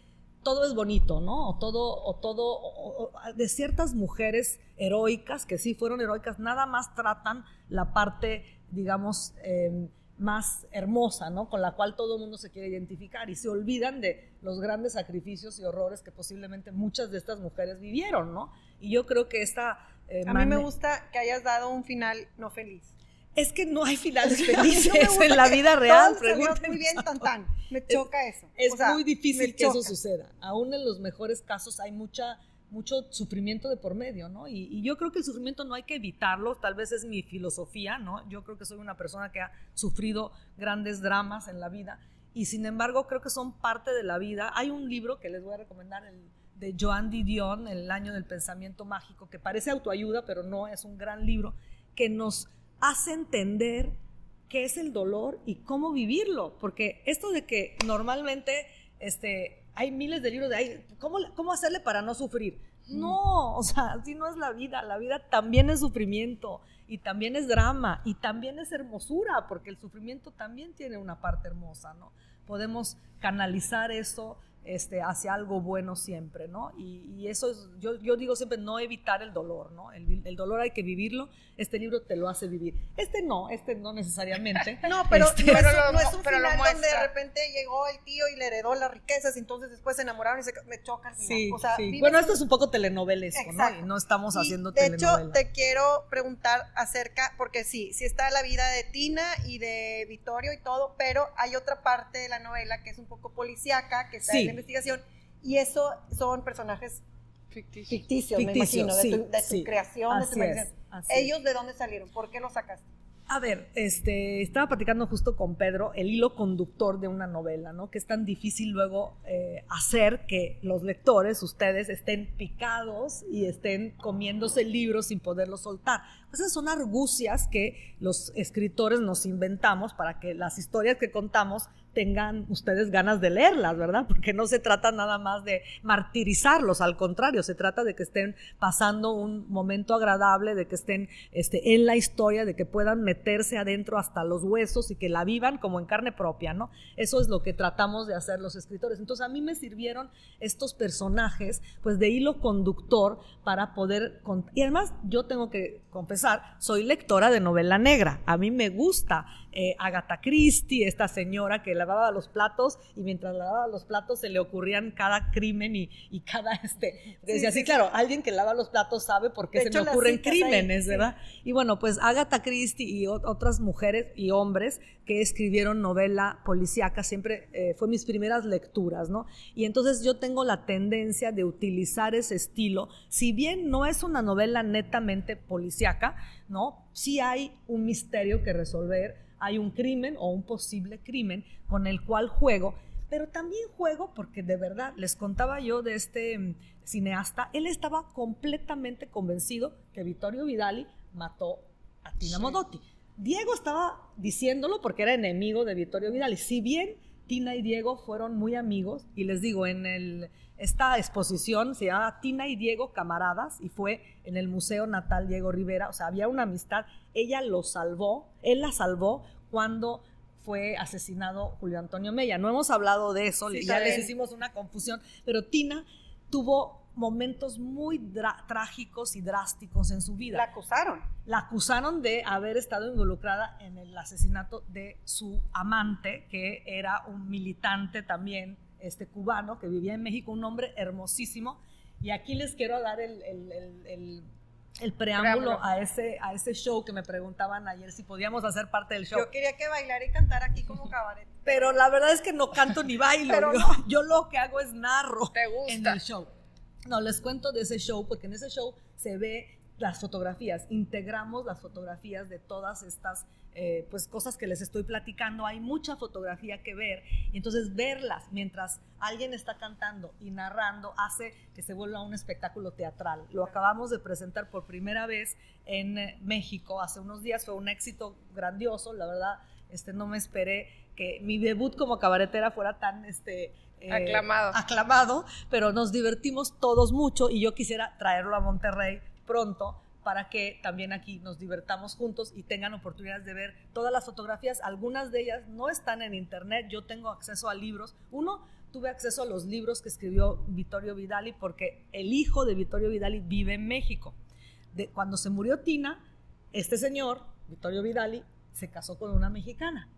todo es bonito, ¿no? O todo, o todo, de ciertas mujeres heroicas, que sí fueron heroicas, nada más tratan la parte, digamos, em, más hermosa, ¿no? Con la cual todo el mundo se quiere identificar y se olvidan de los grandes sacrificios y horrores que posiblemente muchas de estas mujeres vivieron, ¿no? Y yo creo que esta... Eh, a mí me gusta que hayas dado un final no feliz. Es que no hay finales felices en la vida real. muy bien, tan, tan. Me choca eso. Es muy difícil que eso suceda. Aún en los mejores casos hay mucha mucho sufrimiento de por medio, ¿no? Y, yo creo que el sufrimiento no hay que evitarlo, tal vez es mi filosofía, ¿no? Yo creo que soy una persona que ha sufrido grandes dramas en la vida y sin embargo creo que son parte de la vida. Hay un libro que les voy a recomendar, el de Joan Didion, El año del pensamiento mágico, que parece autoayuda, pero no, es un gran libro, que nos hace entender qué es el dolor y cómo vivirlo, porque esto de que normalmente este, hay miles de libros de ahí, ¿cómo, ¿cómo hacerle para no sufrir? No, o sea, así no es la vida, la vida también es sufrimiento y también es drama y también es hermosura, porque el sufrimiento también tiene una parte hermosa, ¿no? Podemos canalizar eso este, hacia algo bueno siempre, ¿no? Y, eso es, yo, yo, digo siempre, no evitar el dolor, ¿no? El, el, dolor hay que vivirlo, este libro te lo hace vivir. Este no, este no necesariamente. no, pero, este, no, es, no, es, un pero final donde de repente llegó el tío y le heredó las riquezas, y entonces después se enamoraron y se me chocan. Sí, o sea, sí. Bueno, esto es un poco telenovelesco, ¿no? Y no estamos y haciendo De hecho, te quiero preguntar acerca, porque sí, sí está la vida de Tina y de Vittorio y todo, pero hay otra parte de la novela que es un poco policíaca, que está en investigación, y eso son personajes ficticios, me imagino, de, tu, creación, de tu ¿Ellos de dónde salieron? ¿Por qué los sacaste? A ver, este, estaba platicando justo con Pedro el hilo conductor de una novela, ¿no? Que es tan difícil luego eh, hacer que los lectores, ustedes, estén picados y estén comiéndose el libro sin poderlo soltar. Esas son argucias que los escritores nos inventamos para que las historias que contamos tengan ustedes ganas de leerlas, ¿verdad? Porque no se trata nada más de martirizarlos, al contrario, se trata de que estén pasando un momento agradable, de que estén este, en la historia, de que puedan meterse adentro hasta los huesos y que la vivan como en carne propia, ¿no? Eso es lo que tratamos de hacer los escritores. Entonces a mí me sirvieron estos personajes, pues de hilo conductor para poder... Y además yo tengo que confesar, soy lectora de novela negra, a mí me gusta eh, Agatha Christie, esta señora que lavaba los platos y mientras lavaba los platos se le ocurrían cada crimen y, cada este. Decía, sí, claro, alguien que lava los platos sabe por qué se le ocurren crímenes, ¿verdad? Y bueno, pues Agatha Christie y otras mujeres y hombres que escribieron novela policíaca siempre eh, fue mis primeras lecturas, ¿no? Y entonces yo tengo la tendencia de utilizar ese estilo, si bien no es una novela netamente policíaca, ¿no? Sí hay un misterio que resolver hay un crimen o un posible crimen con el cual juego, pero también juego porque de verdad, les contaba yo de este mm, cineasta, él estaba completamente convencido que Vittorio Vidali mató a Tina Modotti. Diego estaba diciéndolo porque era enemigo de Vittorio Vidali. Si bien Tina y Diego fueron muy amigos, y les digo, en el, esta exposición se llama Tina y Diego Camaradas, y fue en el Museo Natal Diego Rivera, o sea, había una amistad, ella lo salvó, él la salvó cuando fue asesinado Julio Antonio Mella. No hemos hablado de eso, ya les hicimos una confusión, pero Tina tuvo momentos muy trágicos y drásticos en su vida. La acusaron. La acusaron de haber estado involucrada en el asesinato de su amante, que era un militante también este, cubano que vivía en México, un hombre hermosísimo. Y aquí les quiero dar el, el preámbulo, A, ese, a ese show que me preguntaban ayer si podíamos hacer parte del show. Yo quería que bailara y cantara aquí como cabaret. Pero la verdad es que no canto ni bailo. yo, lo que hago es narro en el show. No, les cuento de ese show porque en ese show se ve las fotografías, integramos las fotografías de todas estas eh, pues cosas que les estoy platicando, hay mucha fotografía que ver y entonces verlas mientras alguien está cantando y narrando hace que se vuelva un espectáculo teatral. Lo acabamos de presentar por primera vez en eh, México hace unos días, fue un éxito grandioso, la verdad, este, no me esperé que mi debut como cabaretera fuera tan este, eh, aclamado. aclamado, pero nos divertimos todos mucho y yo quisiera traerlo a Monterrey pronto para que también aquí nos divertamos juntos y tengan oportunidades de ver todas las fotografías. Algunas de ellas no están en internet, yo tengo acceso a libros. Uno, tuve acceso a los libros que escribió Vittorio Vidali porque el hijo de Vittorio Vidali vive en México. De, cuando se murió Tina, este señor, Vittorio Vidali, se casó con una mexicana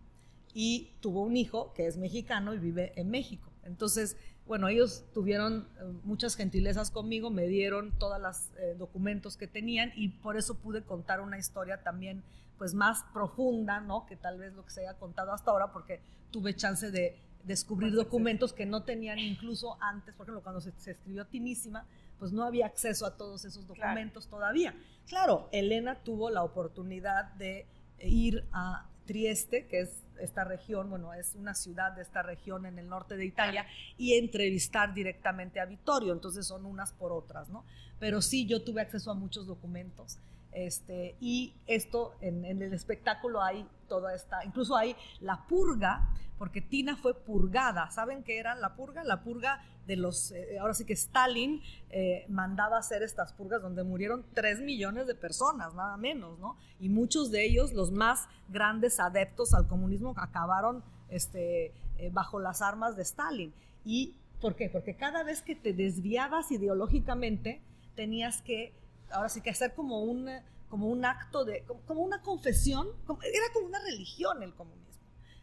y tuvo un hijo que es mexicano y vive en México. Entonces, bueno, ellos tuvieron eh, muchas gentilezas conmigo, me dieron todos los eh, documentos que tenían y por eso pude contar una historia también pues más profunda, ¿no? Que tal vez lo que se haya contado hasta ahora porque tuve chance de descubrir documentos que no tenían incluso antes, por ejemplo, cuando se, escribió Tinísima, pues no había acceso a todos esos documentos todavía. Claro, Elena tuvo la oportunidad de ir a Trieste, que es esta región, bueno, es una ciudad de esta región en el norte de Italia, y entrevistar directamente a Vittorio, entonces son unas por otras, ¿no? Pero sí, yo tuve acceso a muchos documentos. Este, y esto en, el espectáculo hay toda esta, incluso hay la purga, porque Tina fue purgada. ¿Saben qué era la purga? La purga de los, eh, ahora sí que Stalin eh, mandaba hacer estas purgas donde murieron 3 millones de personas, nada menos, ¿no? Y muchos de ellos, los más grandes adeptos al comunismo, acabaron este, eh, bajo las armas de Stalin. ¿Y por qué? Porque cada vez que te desviabas ideológicamente, tenías que ahora sí que hacer como un, como un acto de, como, una confesión, era como una religión el comunismo.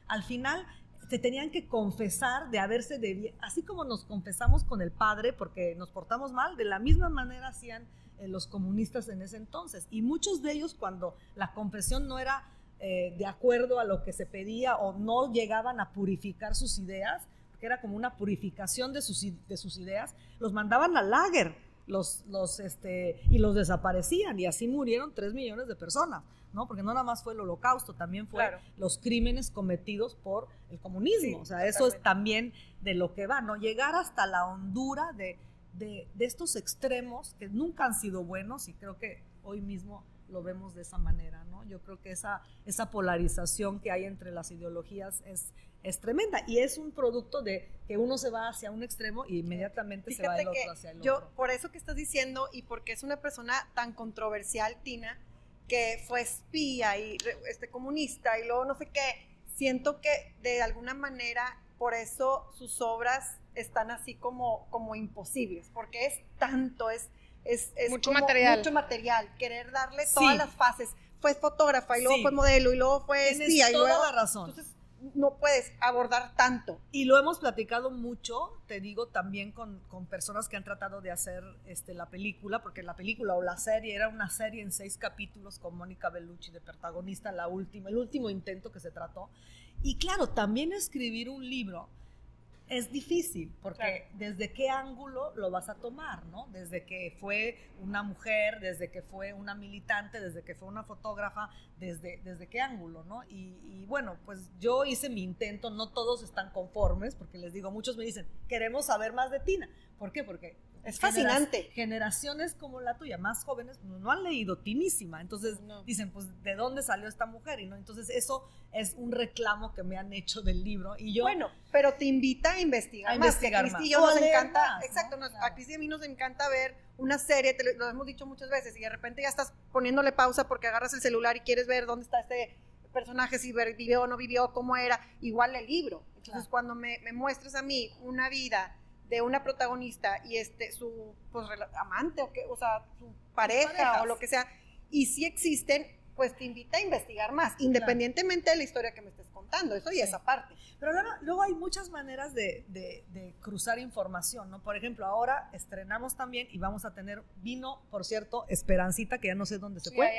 Al final te tenían que confesar de haberse de así como nos confesamos con el padre porque nos portamos mal, de la misma manera hacían eh, los comunistas en ese entonces. Y muchos de ellos cuando la confesión no era eh, de acuerdo a lo que se pedía o no llegaban a purificar sus ideas, que era como una purificación de sus, de sus ideas, los mandaban al lager los, los, este, y los desaparecían y así murieron tres millones de personas, ¿no? Porque no nada más fue el holocausto, también fue los crímenes cometidos por el comunismo, o sea, eso es también de lo que va, ¿no? Llegar hasta la hondura de, de, de estos extremos que nunca han sido buenos y creo que hoy mismo lo vemos de esa manera, ¿no? Yo creo que esa, esa polarización que hay entre las ideologías es, es tremenda y es un producto de que uno se va hacia un extremo y inmediatamente se va del otro hacia el yo, Por eso que estás diciendo y porque es una persona tan controversial, Tina, que fue espía y este, comunista y luego no sé qué, siento que de alguna manera por eso sus obras están así como, como imposibles, porque es tanto, es, es, mucho material. Mucho material, querer darle todas las fases. Fue fotógrafa y luego fue modelo y luego fue espía. y luego, la razón no puedes abordar tanto. Y lo hemos platicado mucho, te digo, también con, con, personas que han tratado de hacer este, la película, porque la película o la serie era una serie en seis capítulos con Mónica Bellucci de protagonista, la última, el último intento que se trató. Y claro, también escribir un libro es difícil, porque desde qué ángulo lo vas a tomar, ¿no? Desde que fue una mujer, desde que fue una militante, desde que fue una fotógrafa, desde, desde qué ángulo, ¿no? Y, y, bueno, pues yo hice mi intento, no todos están conformes, porque les digo, muchos me dicen, queremos saber más de Tina. ¿Por qué? Porque es fascinante. Generaciones como la tuya, más jóvenes, no han leído Tinísima. Entonces dicen, pues, ¿de dónde salió esta mujer? Y no, entonces eso es un reclamo que me han hecho del libro. Y yo. Bueno, pero te invita a investigar a más. Investigar a Cristi y yo nos encanta. exacto, a Cristi y a mí nos encanta ver una serie, te lo, hemos dicho muchas veces, y de repente ya estás poniéndole pausa porque agarras el celular y quieres ver dónde está este personaje, si vivió o no vivió, cómo era, igual el libro. Entonces, cuando me, me muestras a mí una vida de una protagonista y este su pues, amante o que o sea su pareja o lo que sea y si existen pues te invita a investigar más independientemente de la historia que me estés contando eso y esa parte pero luego, hay muchas maneras de, de, cruzar información no por ejemplo ahora estrenamos también y vamos a tener vino por cierto Esperancita que ya no sé dónde se fue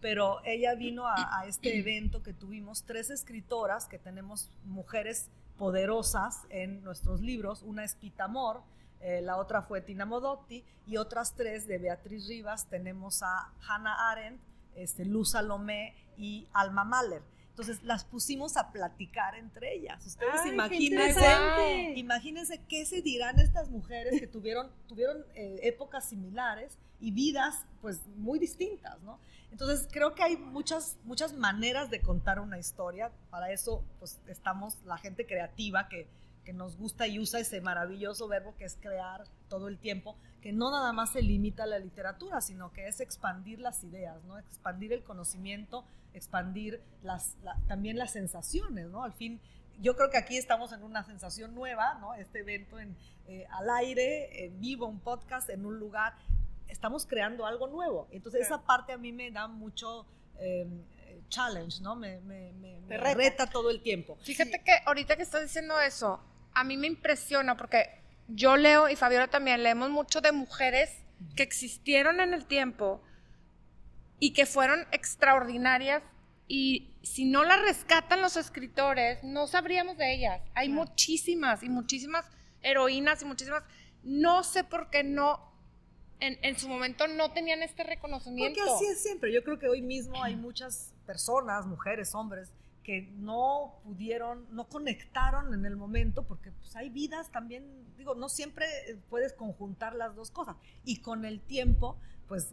pero ella vino a, a este evento que tuvimos tres escritoras que tenemos mujeres poderosas en nuestros libros. Una es Pitamor, eh, la otra fue Tina Modotti y otras tres de Beatriz Rivas. Tenemos a Hannah Arendt, este, Luz Salomé y Alma Mahler. Entonces las pusimos a platicar entre ellas. Ustedes imagínense, imagínense qué se dirán estas mujeres que tuvieron, tuvieron eh, épocas similares y vidas pues muy distintas, ¿no? Entonces creo que hay muchas, muchas maneras de contar una historia. Para eso pues estamos la gente creativa que, que nos gusta y usa ese maravilloso verbo que es crear todo el tiempo, que no nada más se limita a la literatura, sino que es expandir las ideas, ¿no? Expandir el conocimiento, expandir las, también las sensaciones, ¿no? Al fin, yo creo que aquí estamos en una sensación nueva, ¿no? Este evento en, eh, al aire, vivo, un podcast, en un lugar, estamos creando algo nuevo. Entonces, esa parte a mí me da mucho... Em, challenge, ¿no? Me, me, me, reta. todo el tiempo. Fíjate que ahorita que estás diciendo eso, a mí me impresiona porque yo leo y Fabiola también leemos mucho de mujeres que existieron en el tiempo y que fueron extraordinarias y si no las rescatan los escritores, no sabríamos de ellas. Hay muchísimas y muchísimas heroínas y muchísimas... No sé por qué no, en, su momento no tenían este reconocimiento. Porque así es siempre. Yo creo que hoy mismo hay muchas personas, mujeres, hombres, que no pudieron, no conectaron en el momento, porque pues hay vidas también, digo, no siempre puedes conjuntar las dos cosas. Y con el tiempo, pues,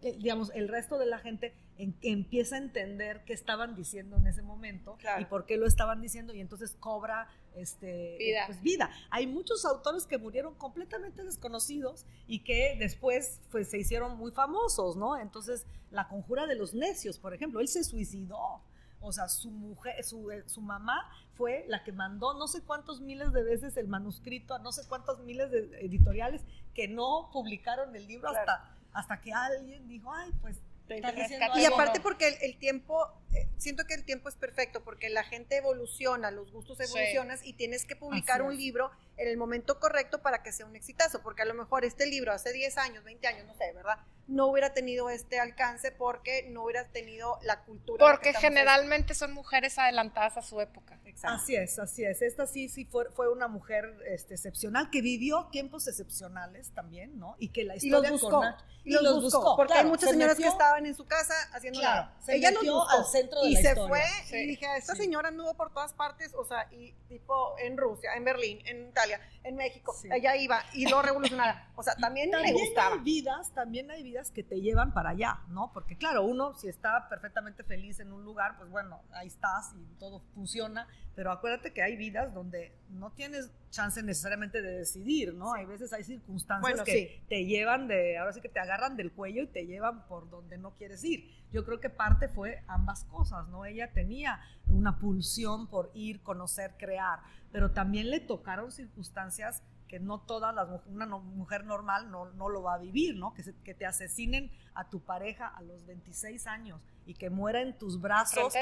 digamos, el resto de la gente empieza a entender qué estaban diciendo en ese momento y por qué lo estaban diciendo y entonces cobra este, vida. Pues, vida. Hay muchos autores que murieron completamente desconocidos y que después pues, se hicieron muy famosos, ¿no? Entonces, La Conjura de los Necios, por ejemplo, él se suicidó. O sea, su mujer, su, eh, su, mamá fue la que mandó no sé cuántos miles de veces el manuscrito a no sé cuántos miles de editoriales que no publicaron el libro hasta, hasta que alguien dijo, ay, pues y aparte porque el, tiempo, eh, siento que el tiempo es perfecto porque la gente evoluciona, los gustos evolucionan y tienes que publicar un libro en el momento correcto para que sea un exitazo, porque a lo mejor este libro hace 10 años, 20 años, no sé, ¿verdad? No hubiera tenido este alcance porque no hubiera tenido la cultura. Porque generalmente son mujeres adelantadas a su época. Así es, así es. Esta sí, sí fue, fue una mujer este, excepcional que vivió tiempos excepcionales también, ¿no? Y que la historia y los buscó. y, los, buscó. Porque hay muchas señoras que estaban en su casa haciendo claro, Ella los buscó. al centro de y se fue y dije, esta señora anduvo por todas partes, o sea, y tipo en Rusia, en Berlín, en Italia en México, ella iba y lo revolucionara. O sea, también, también me gustaba. Hay vidas, también hay vidas que te llevan para allá, ¿no? Porque claro, uno si está perfectamente feliz en un lugar, pues bueno, ahí estás y todo funciona, pero acuérdate que hay vidas donde no tienes chance necesariamente de decidir, ¿no? Hay veces hay circunstancias que te llevan de, ahora sí que te agarran del cuello y te llevan por donde no quieres ir. Yo creo que parte fue ambas cosas, ¿no? Ella tenía una pulsión por ir, conocer, crear, pero también le tocaron circunstancias que no todas las una mujer normal no, no lo va a vivir, ¿no? Que, que te asesinen a tu pareja a los 26 años y que muera en tus brazos,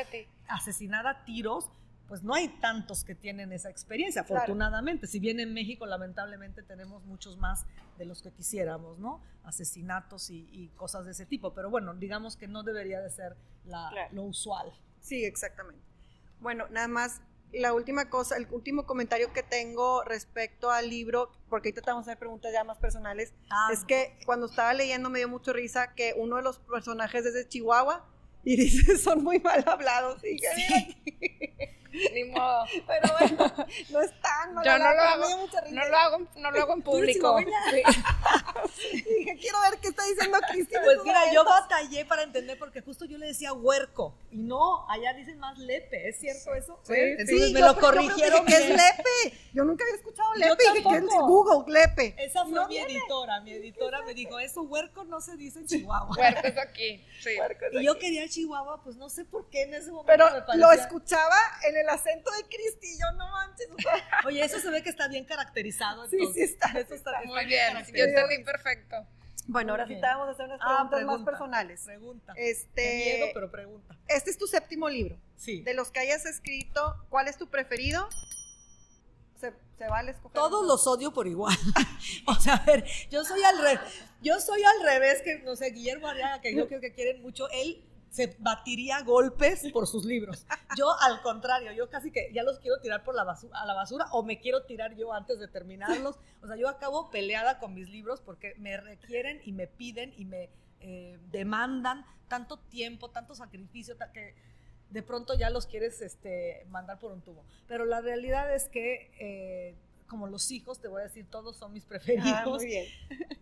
asesinada a tiros, pues no hay tantos que tienen esa experiencia, afortunadamente. Si bien en México lamentablemente tenemos muchos más de los que quisiéramos, ¿no? Asesinatos y, cosas de ese tipo, pero bueno, digamos que no debería de ser lo usual. Sí, exactamente. Bueno, nada más la última cosa, el último comentario que tengo respecto al libro, porque ahorita vamos a hacer preguntas ya más personales, ah. es que cuando estaba leyendo me dio mucho risa que uno de los personajes es de Chihuahua y dice, son muy mal hablados. Y Ni modo. Pero bueno, no es tan Yo no lo, hago, no lo hago, no lo hago en público. Dije, quiero ver qué está diciendo Cristina. Pues mira, yo batallé para entender porque justo yo le decía huerco y no, allá dicen más lepe, ¿es cierto eso? Sí, Entonces me lo corrigieron que es lepe. Yo nunca había escuchado lepe. Yo dije, Google, lepe. Esa fue mi editora. Mi editora me dijo, eso huerco no se dice en Chihuahua. Huerco es aquí. Sí. y yo quería Chihuahua, pues no sé por qué en ese momento Pero me parecía... lo escuchaba en el el acento de Cristi, yo no manches. Oye, eso se ve que está bien caracterizado. Sí, sí está. Eso está, muy bien, yo entendí perfecto. Bueno, ahora sí te vamos a hacer unas ah, preguntas más personales. Pregunta. Este, miedo, pero pregunta. Este es tu séptimo libro. Sí. De los que hayas escrito, ¿cuál es tu preferido? Se, se vale escoger. Todos los odio por igual. o sea, a ver, yo soy al revés. Yo soy al revés que, no sé, Guillermo Arriaga, que yo creo que quieren mucho. Él se batiría golpes por sus libros. Yo, al contrario, yo casi que ya los quiero tirar por la basura, a la basura o me quiero tirar yo antes de terminarlos. O sea, yo acabo peleada con mis libros porque me requieren y me piden y me eh, demandan tanto tiempo, tanto sacrificio, que de pronto ya los quieres este, mandar por un tubo. Pero la realidad es que... Eh, como los hijos, te voy a decir, todos son mis preferidos. Ah, muy bien.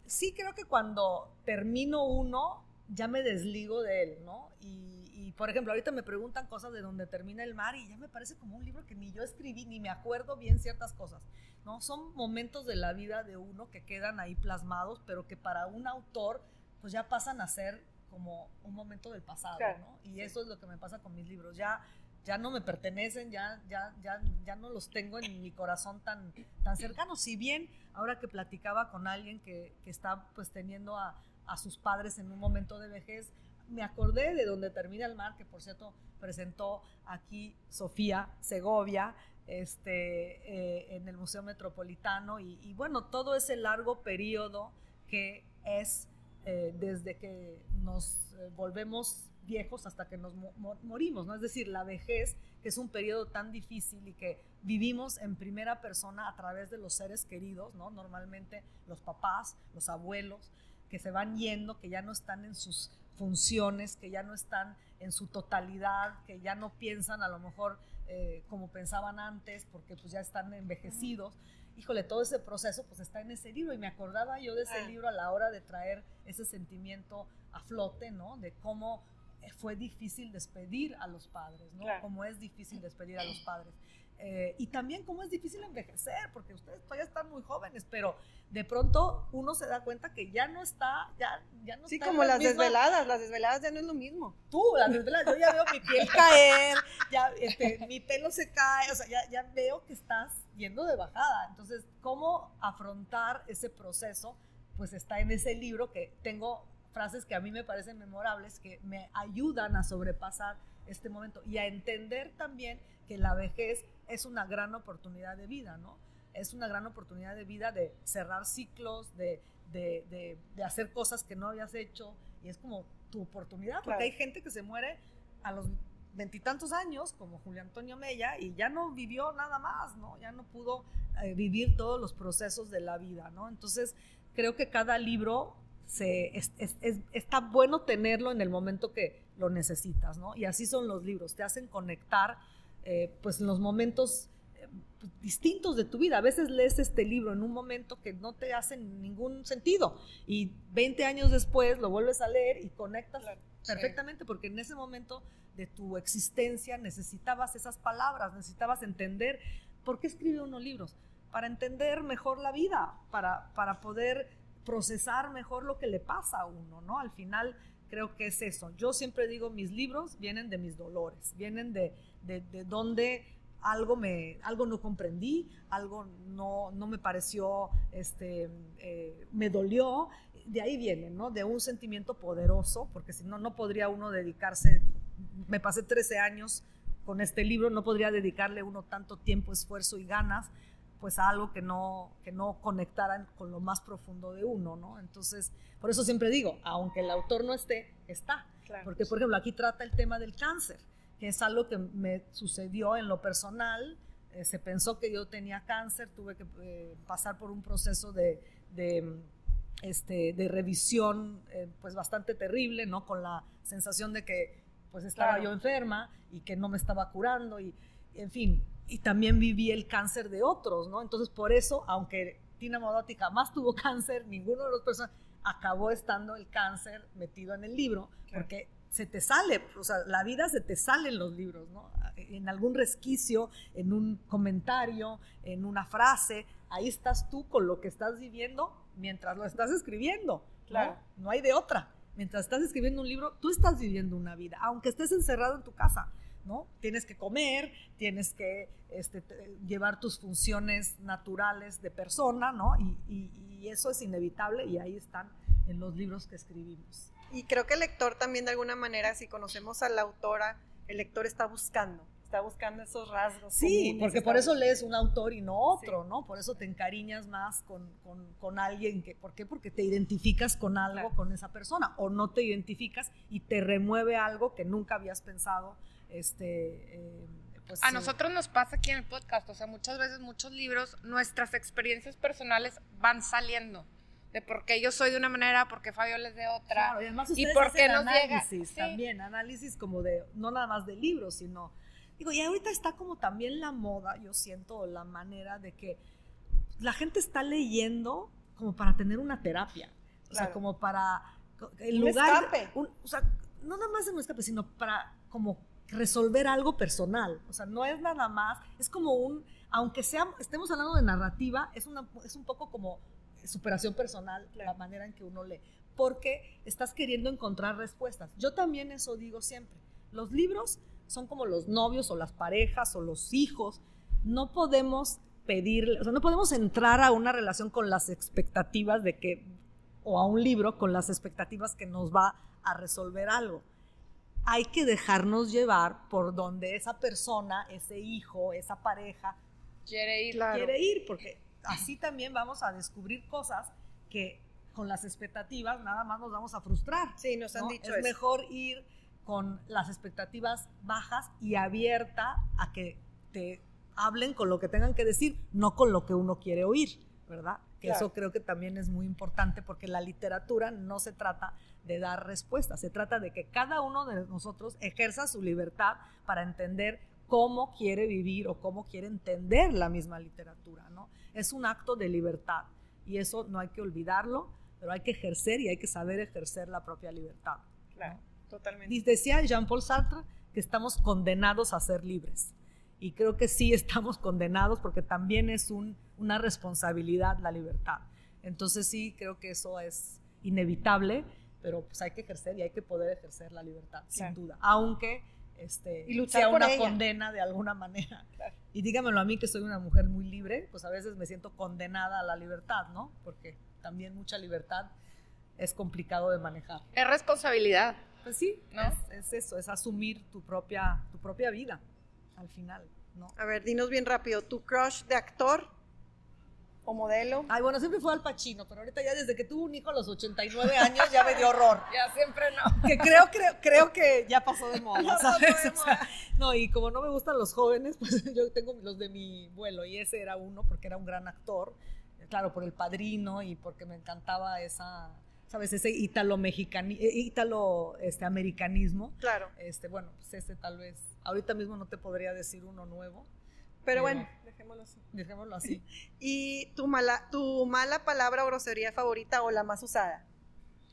Sí creo que cuando termino uno, ya me desligo de él, ¿no? Y, por ejemplo, ahorita me preguntan cosas de dónde termina el mar y ya me parece como un libro que ni yo escribí, ni me acuerdo bien ciertas cosas, ¿no? Son momentos de la vida de uno que quedan ahí plasmados, pero que para un autor, pues ya pasan a ser como un momento del pasado, ¿no? Y eso es lo que me pasa con mis libros, ya ya no me pertenecen, ya, ya, ya, ya no los tengo en mi corazón tan, tan cercanos. Si bien ahora que platicaba con alguien que, que está pues teniendo a, a sus padres en un momento de vejez. Me acordé de donde termina el mar, que por cierto presentó aquí Sofía Segovia este, eh, en el Museo Metropolitano y, bueno, todo ese largo periodo que es eh, desde que nos eh, volvemos viejos hasta que nos morimos, ¿no? Es decir, la vejez, que es un periodo tan difícil y que vivimos en primera persona a través de los seres queridos, ¿no? Normalmente los papás, los abuelos, que se van yendo, que ya no están en sus funciones, que ya no están en su totalidad, que ya no piensan a lo mejor eh, como pensaban antes, porque pues ya están envejecidos. Híjole, todo ese proceso pues está en ese libro y me acordaba yo de ese Ah. libro a la hora de traer ese sentimiento a flote, ¿no? De cómo eh, fue difícil despedir a los padres, ¿no? Claro. Cómo es difícil despedir a los padres. Eh, y también cómo es difícil envejecer, porque ustedes todavía están muy jóvenes, pero de pronto uno se da cuenta que ya no está, ya, ya no Sí, está en como la las misma- desveladas, las desveladas ya no es lo mismo. tú, las desveladas, yo ya veo mi piel caer, ya este, mi pelo se cae, o sea, ya, ya veo que estás yendo de bajada. Entonces, ¿cómo afrontar ese proceso? Pues está en ese libro que tengo frases que a mí me parecen memorables, que me ayudan a sobrepasar este momento y a entender también que la vejez es una gran oportunidad de vida, ¿no? Es una gran oportunidad de vida de cerrar ciclos, de, de, de, de hacer cosas que no habías hecho y es como tu oportunidad, porque Claro. hay gente que se muere a los veintitantos años, como Julio Antonio Mella, y ya no vivió nada más, ¿no? Ya no pudo eh, vivir todos los procesos de la vida, ¿no? Entonces, creo que cada libro se, es, es- es- está bueno tenerlo en el momento que lo necesitas, ¿no? Y así son los libros, te hacen conectar, eh, pues, en los momentos eh, pues, distintos de tu vida. A veces lees este libro en un momento que no te hace ningún sentido y 20 años después lo vuelves a leer y conectas Claro, perfectamente porque en ese momento de tu existencia necesitabas esas palabras, necesitabas entender por qué escribe uno libros, para entender mejor la vida, para, para poder procesar mejor lo que le pasa a uno, ¿no? Al final creo que es eso. Yo siempre digo, mis libros vienen de mis dolores, vienen de, de, de donde algo, me, algo no comprendí, algo no, no me pareció, este, eh, me dolió, de ahí viene, ¿no? De un sentimiento poderoso, porque si no, no podría uno dedicarse, me pasé 13 años con este libro, no podría dedicarle uno tanto tiempo, esfuerzo y ganas, pues a algo que no, que no conectaran con lo más profundo de uno, ¿no? Entonces, por eso siempre digo, aunque el autor no esté, está. Claro. Porque, por ejemplo, aquí trata el tema del cáncer, que es algo que me sucedió en lo personal. Eh, se pensó que yo tenía cáncer, tuve que eh, pasar por un proceso de, de, este, de revisión eh, pues bastante terrible, ¿no? Con la sensación de que pues estaba Claro. yo enferma y que no me estaba curando y, en fin, y también viví el cáncer de otros, ¿no? Entonces, por eso, aunque Tina Modotti jamás tuvo cáncer, ninguno de los personas acabó estando el cáncer metido en el libro, Claro. porque se te sale, o sea, la vida se te sale en los libros, ¿no? En algún resquicio, en un comentario, en una frase, ahí estás tú con lo que estás viviendo mientras lo estás escribiendo, ¿no? Claro. No hay de otra. Mientras estás escribiendo un libro, tú estás viviendo una vida, aunque estés encerrado en tu casa, ¿no? Tienes que comer, tienes que este, te- llevar tus funciones naturales de persona, ¿no? Y, y- y eso es inevitable y ahí están en los libros que escribimos. Y creo que el lector también de alguna manera, si conocemos a la autora, el lector está buscando, está buscando esos rasgos. Sí, comunes, porque por eso lees un autor y no otro, Sí. ¿no? Por eso te encariñas más con, con- con alguien que, ¿por qué? Porque te identificas con algo, Claro. con esa persona, o no te identificas y te remueve algo que nunca habías pensado, este, eh, pues, A eh, nosotros nos pasa aquí en el podcast, o sea, muchas veces muchos libros, nuestras experiencias personales van saliendo. De por qué yo soy de una manera, por qué Fabiola es de otra. Claro, y además ¿Y ustedes por hacen qué nos llega? análisis Sí. también, análisis como de, no nada más de libros, sino, digo, y ahorita está como también la moda, yo siento, la manera de que la gente está leyendo como para tener una terapia, o sea, Claro. como para, en Un lugar, escape. un- o sea, no nada más en un escape, sino para como resolver algo personal, o sea, no es nada más, es como un, aunque sea, estemos hablando de narrativa, es, una, es un poco como superación personal, la manera en que uno lee, porque estás queriendo encontrar respuestas. Yo también eso digo siempre. Los libros son como los novios o las parejas o los hijos. No podemos pedir, o sea, no podemos entrar a una relación con las expectativas de que, o a un libro con las expectativas que nos va a resolver algo. Hay que dejarnos llevar por donde esa persona, ese hijo, esa pareja Quiere ir. Claro. quiere ir, porque así también vamos a descubrir cosas que con las expectativas nada más nos vamos a frustrar. Sí, nos han ¿no? dicho es eso. mejor ir con las expectativas bajas y abierta a que te hablen con lo que tengan que decir, no con lo que uno quiere oír, ¿verdad? Que eso creo que también es muy importante porque la literatura no se trata de dar respuestas, se trata de que cada uno de nosotros ejerza su libertad para entender cómo quiere vivir o cómo quiere entender la misma literatura, ¿no? Es un acto de libertad y eso no hay que olvidarlo, pero hay que ejercer y hay que saber ejercer la propia libertad. Claro, totalmente. Y decía Jean-Paul Sartre que estamos condenados a ser libres. Y creo que sí estamos condenados porque también es una responsabilidad la libertad. Entonces sí, creo que eso es inevitable, pero pues hay que ejercer y hay que poder ejercer la libertad, sin duda. Aunque este, y sea una condena de alguna manera. Y dígamelo a mí que soy una mujer muy libre, pues a veces me siento condenada a la libertad, ¿no? Porque también mucha libertad es complicado de manejar. Es responsabilidad. Pues sí, ¿no? es, eso, es asumir tu propia, tu propia vida al final, ¿no? A ver, dinos bien rápido, ¿tu crush de actor o modelo? Ay, bueno, siempre fue Al Pacino, pero ahorita ya desde que tuvo un hijo a los 89 años ya me dio horror. ya siempre no. Que creo, creo, creo que ya pasó de moda, ¿sabes? no, y como no me gustan los jóvenes, pues yo tengo los de mi vuelo y ese era uno porque era un gran actor, claro, por el padrino y porque me encantaba esa ¿sabes? Ese ítalo eh, ítalo este americanismo. Claro. Este, bueno, pues ese tal vez ahorita mismo no te podría decir uno nuevo, pero, bueno, dejémoslo así. Dejémoslo así. ¿Y tu mala, tu mala palabra o grosería favorita o la más usada?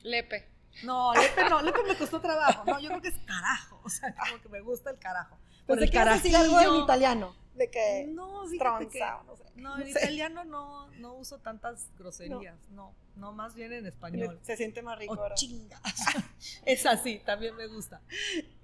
Lepe. No, Lepe no, Lepe me costó trabajo. No, yo creo que es carajo. O sea, como que me gusta el carajo. Pues el decir algo en italiano. De que no, que, no, sé, no, en italiano no, no uso tantas groserías. No. no, más bien en español. Se siente más rico. Oh, chingas. es así, también me gusta.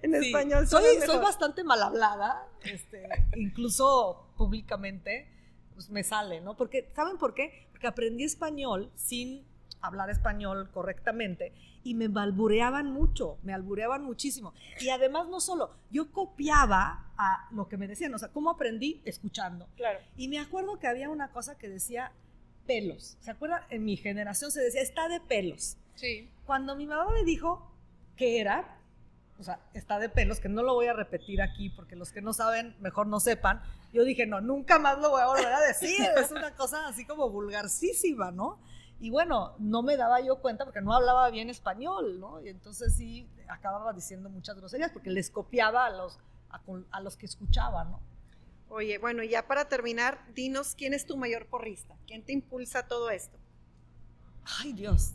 En español soy, soy bastante mal hablada, este, incluso públicamente, pues me sale, ¿no? Porque, ¿saben por qué? Porque aprendí español sin hablar español correctamente y me albureaban mucho, me albureaban muchísimo. Y además no solo, yo copiaba a lo que me decían, o sea, ¿cómo aprendí? Escuchando. Claro. Y me acuerdo que había una cosa que decía pelos. ¿Se acuerdan? En mi generación se decía, está de pelos. Sí. Cuando mi mamá me dijo que era, o sea, está de pelos, que no lo voy a repetir aquí porque los que no saben, mejor no sepan, yo dije, no, nunca más lo voy a volver a decir. es una cosa así como vulgarcísima, ¿no? Y bueno, no me daba yo cuenta porque no hablaba bien español, ¿no? Y entonces sí acababa diciendo muchas groserías porque les copiaba a los, a, los que escuchaban, ¿no? Oye, bueno, y ya para terminar, dinos quién es tu mayor porrista, quién te impulsa todo esto. Ay, Dios.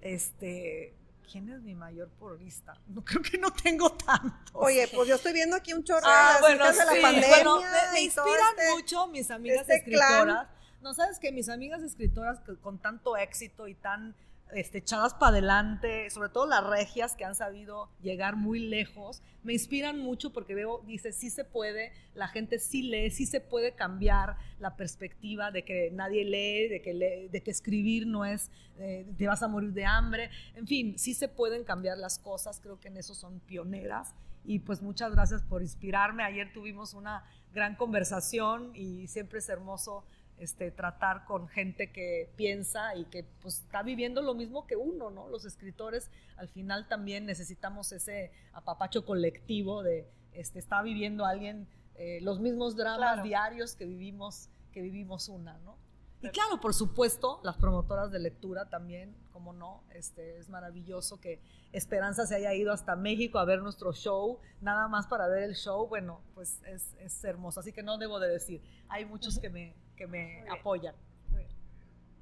Este, ¿quién es mi mayor porrista? No creo que no tengo tanto. Oye, pues yo estoy viendo aquí un chorro ah, de bueno, la pandemia. Bueno, me, inspiran este mucho mis amigas este escritoras. No, sabes que mis amigas escritoras con tanto éxito y tan este, echadas para adelante, sobre todo las regias que han sabido llegar muy lejos, me inspiran mucho porque veo, dice, sí se puede, la gente sí lee, sí se puede cambiar la perspectiva de que nadie lee, de que, de que escribir no es, eh, te vas a morir de hambre, en fin, sí se pueden cambiar las cosas, creo que en eso son pioneras. Y pues muchas gracias por inspirarme, ayer tuvimos una gran conversación y siempre es hermoso este, tratar con gente que piensa y que pues, está viviendo lo mismo que uno, ¿no? Los escritores al final también necesitamos ese apapacho colectivo de, este, está viviendo alguien eh, los mismos dramas diarios que vivimos, que vivimos una, ¿no? Y claro, por supuesto, las promotoras de lectura también, como no, este, es maravilloso que Esperanza se haya ido hasta México a ver nuestro show, nada más para ver el show, bueno, pues es, es hermoso, así que no debo de decir, hay muchos que me, que me apoyan.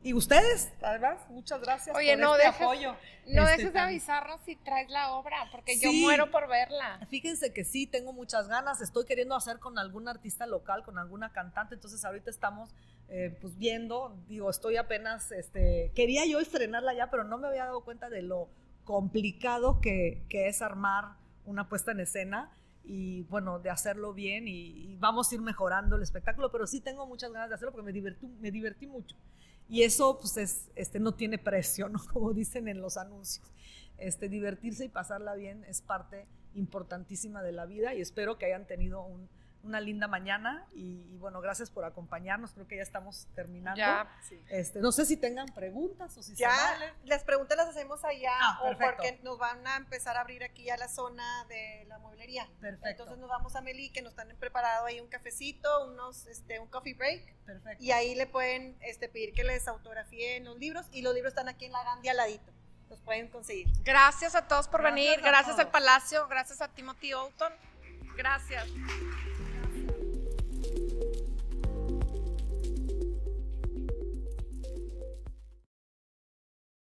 Y ustedes, además, muchas gracias Oye, por no este dejes, apoyo. No este, dejes de avisarnos si traes la obra, porque yo muero por verla. Fíjense que sí, tengo muchas ganas. Estoy queriendo hacer con algún artista local, con alguna cantante. Entonces, ahorita estamos eh, pues viendo. Digo, estoy apenas. este Quería yo estrenarla ya, pero no me había dado cuenta de lo complicado que, que es armar una puesta en escena y bueno, de hacerlo bien y, vamos a ir mejorando el espectáculo, pero sí tengo muchas ganas de hacerlo porque me divertí, me divertí mucho. Y eso pues es, este, no tiene precio, ¿no? Como dicen en los anuncios. Este, divertirse y pasarla bien es parte importantísima de la vida y espero que hayan tenido un una linda mañana y, bueno, gracias por acompañarnos. Creo que ya estamos terminando. Ya. Este, no sé si tengan preguntas o si Ya, se vale. las preguntas las hacemos allá Ah, o porque nos van a empezar a abrir aquí ya la zona de la mueblería. Perfecto. Entonces nos vamos a Meli, que nos están preparado ahí un cafecito, unos, este, un coffee break. Perfecto. Y ahí le pueden este, pedir que les autografíen los libros y los libros están aquí en la Gandhi al ladito. Los pueden conseguir. Gracias a todos por Gracias venir, a gracias al. Palacio, gracias a Timothy Olton. Gracias.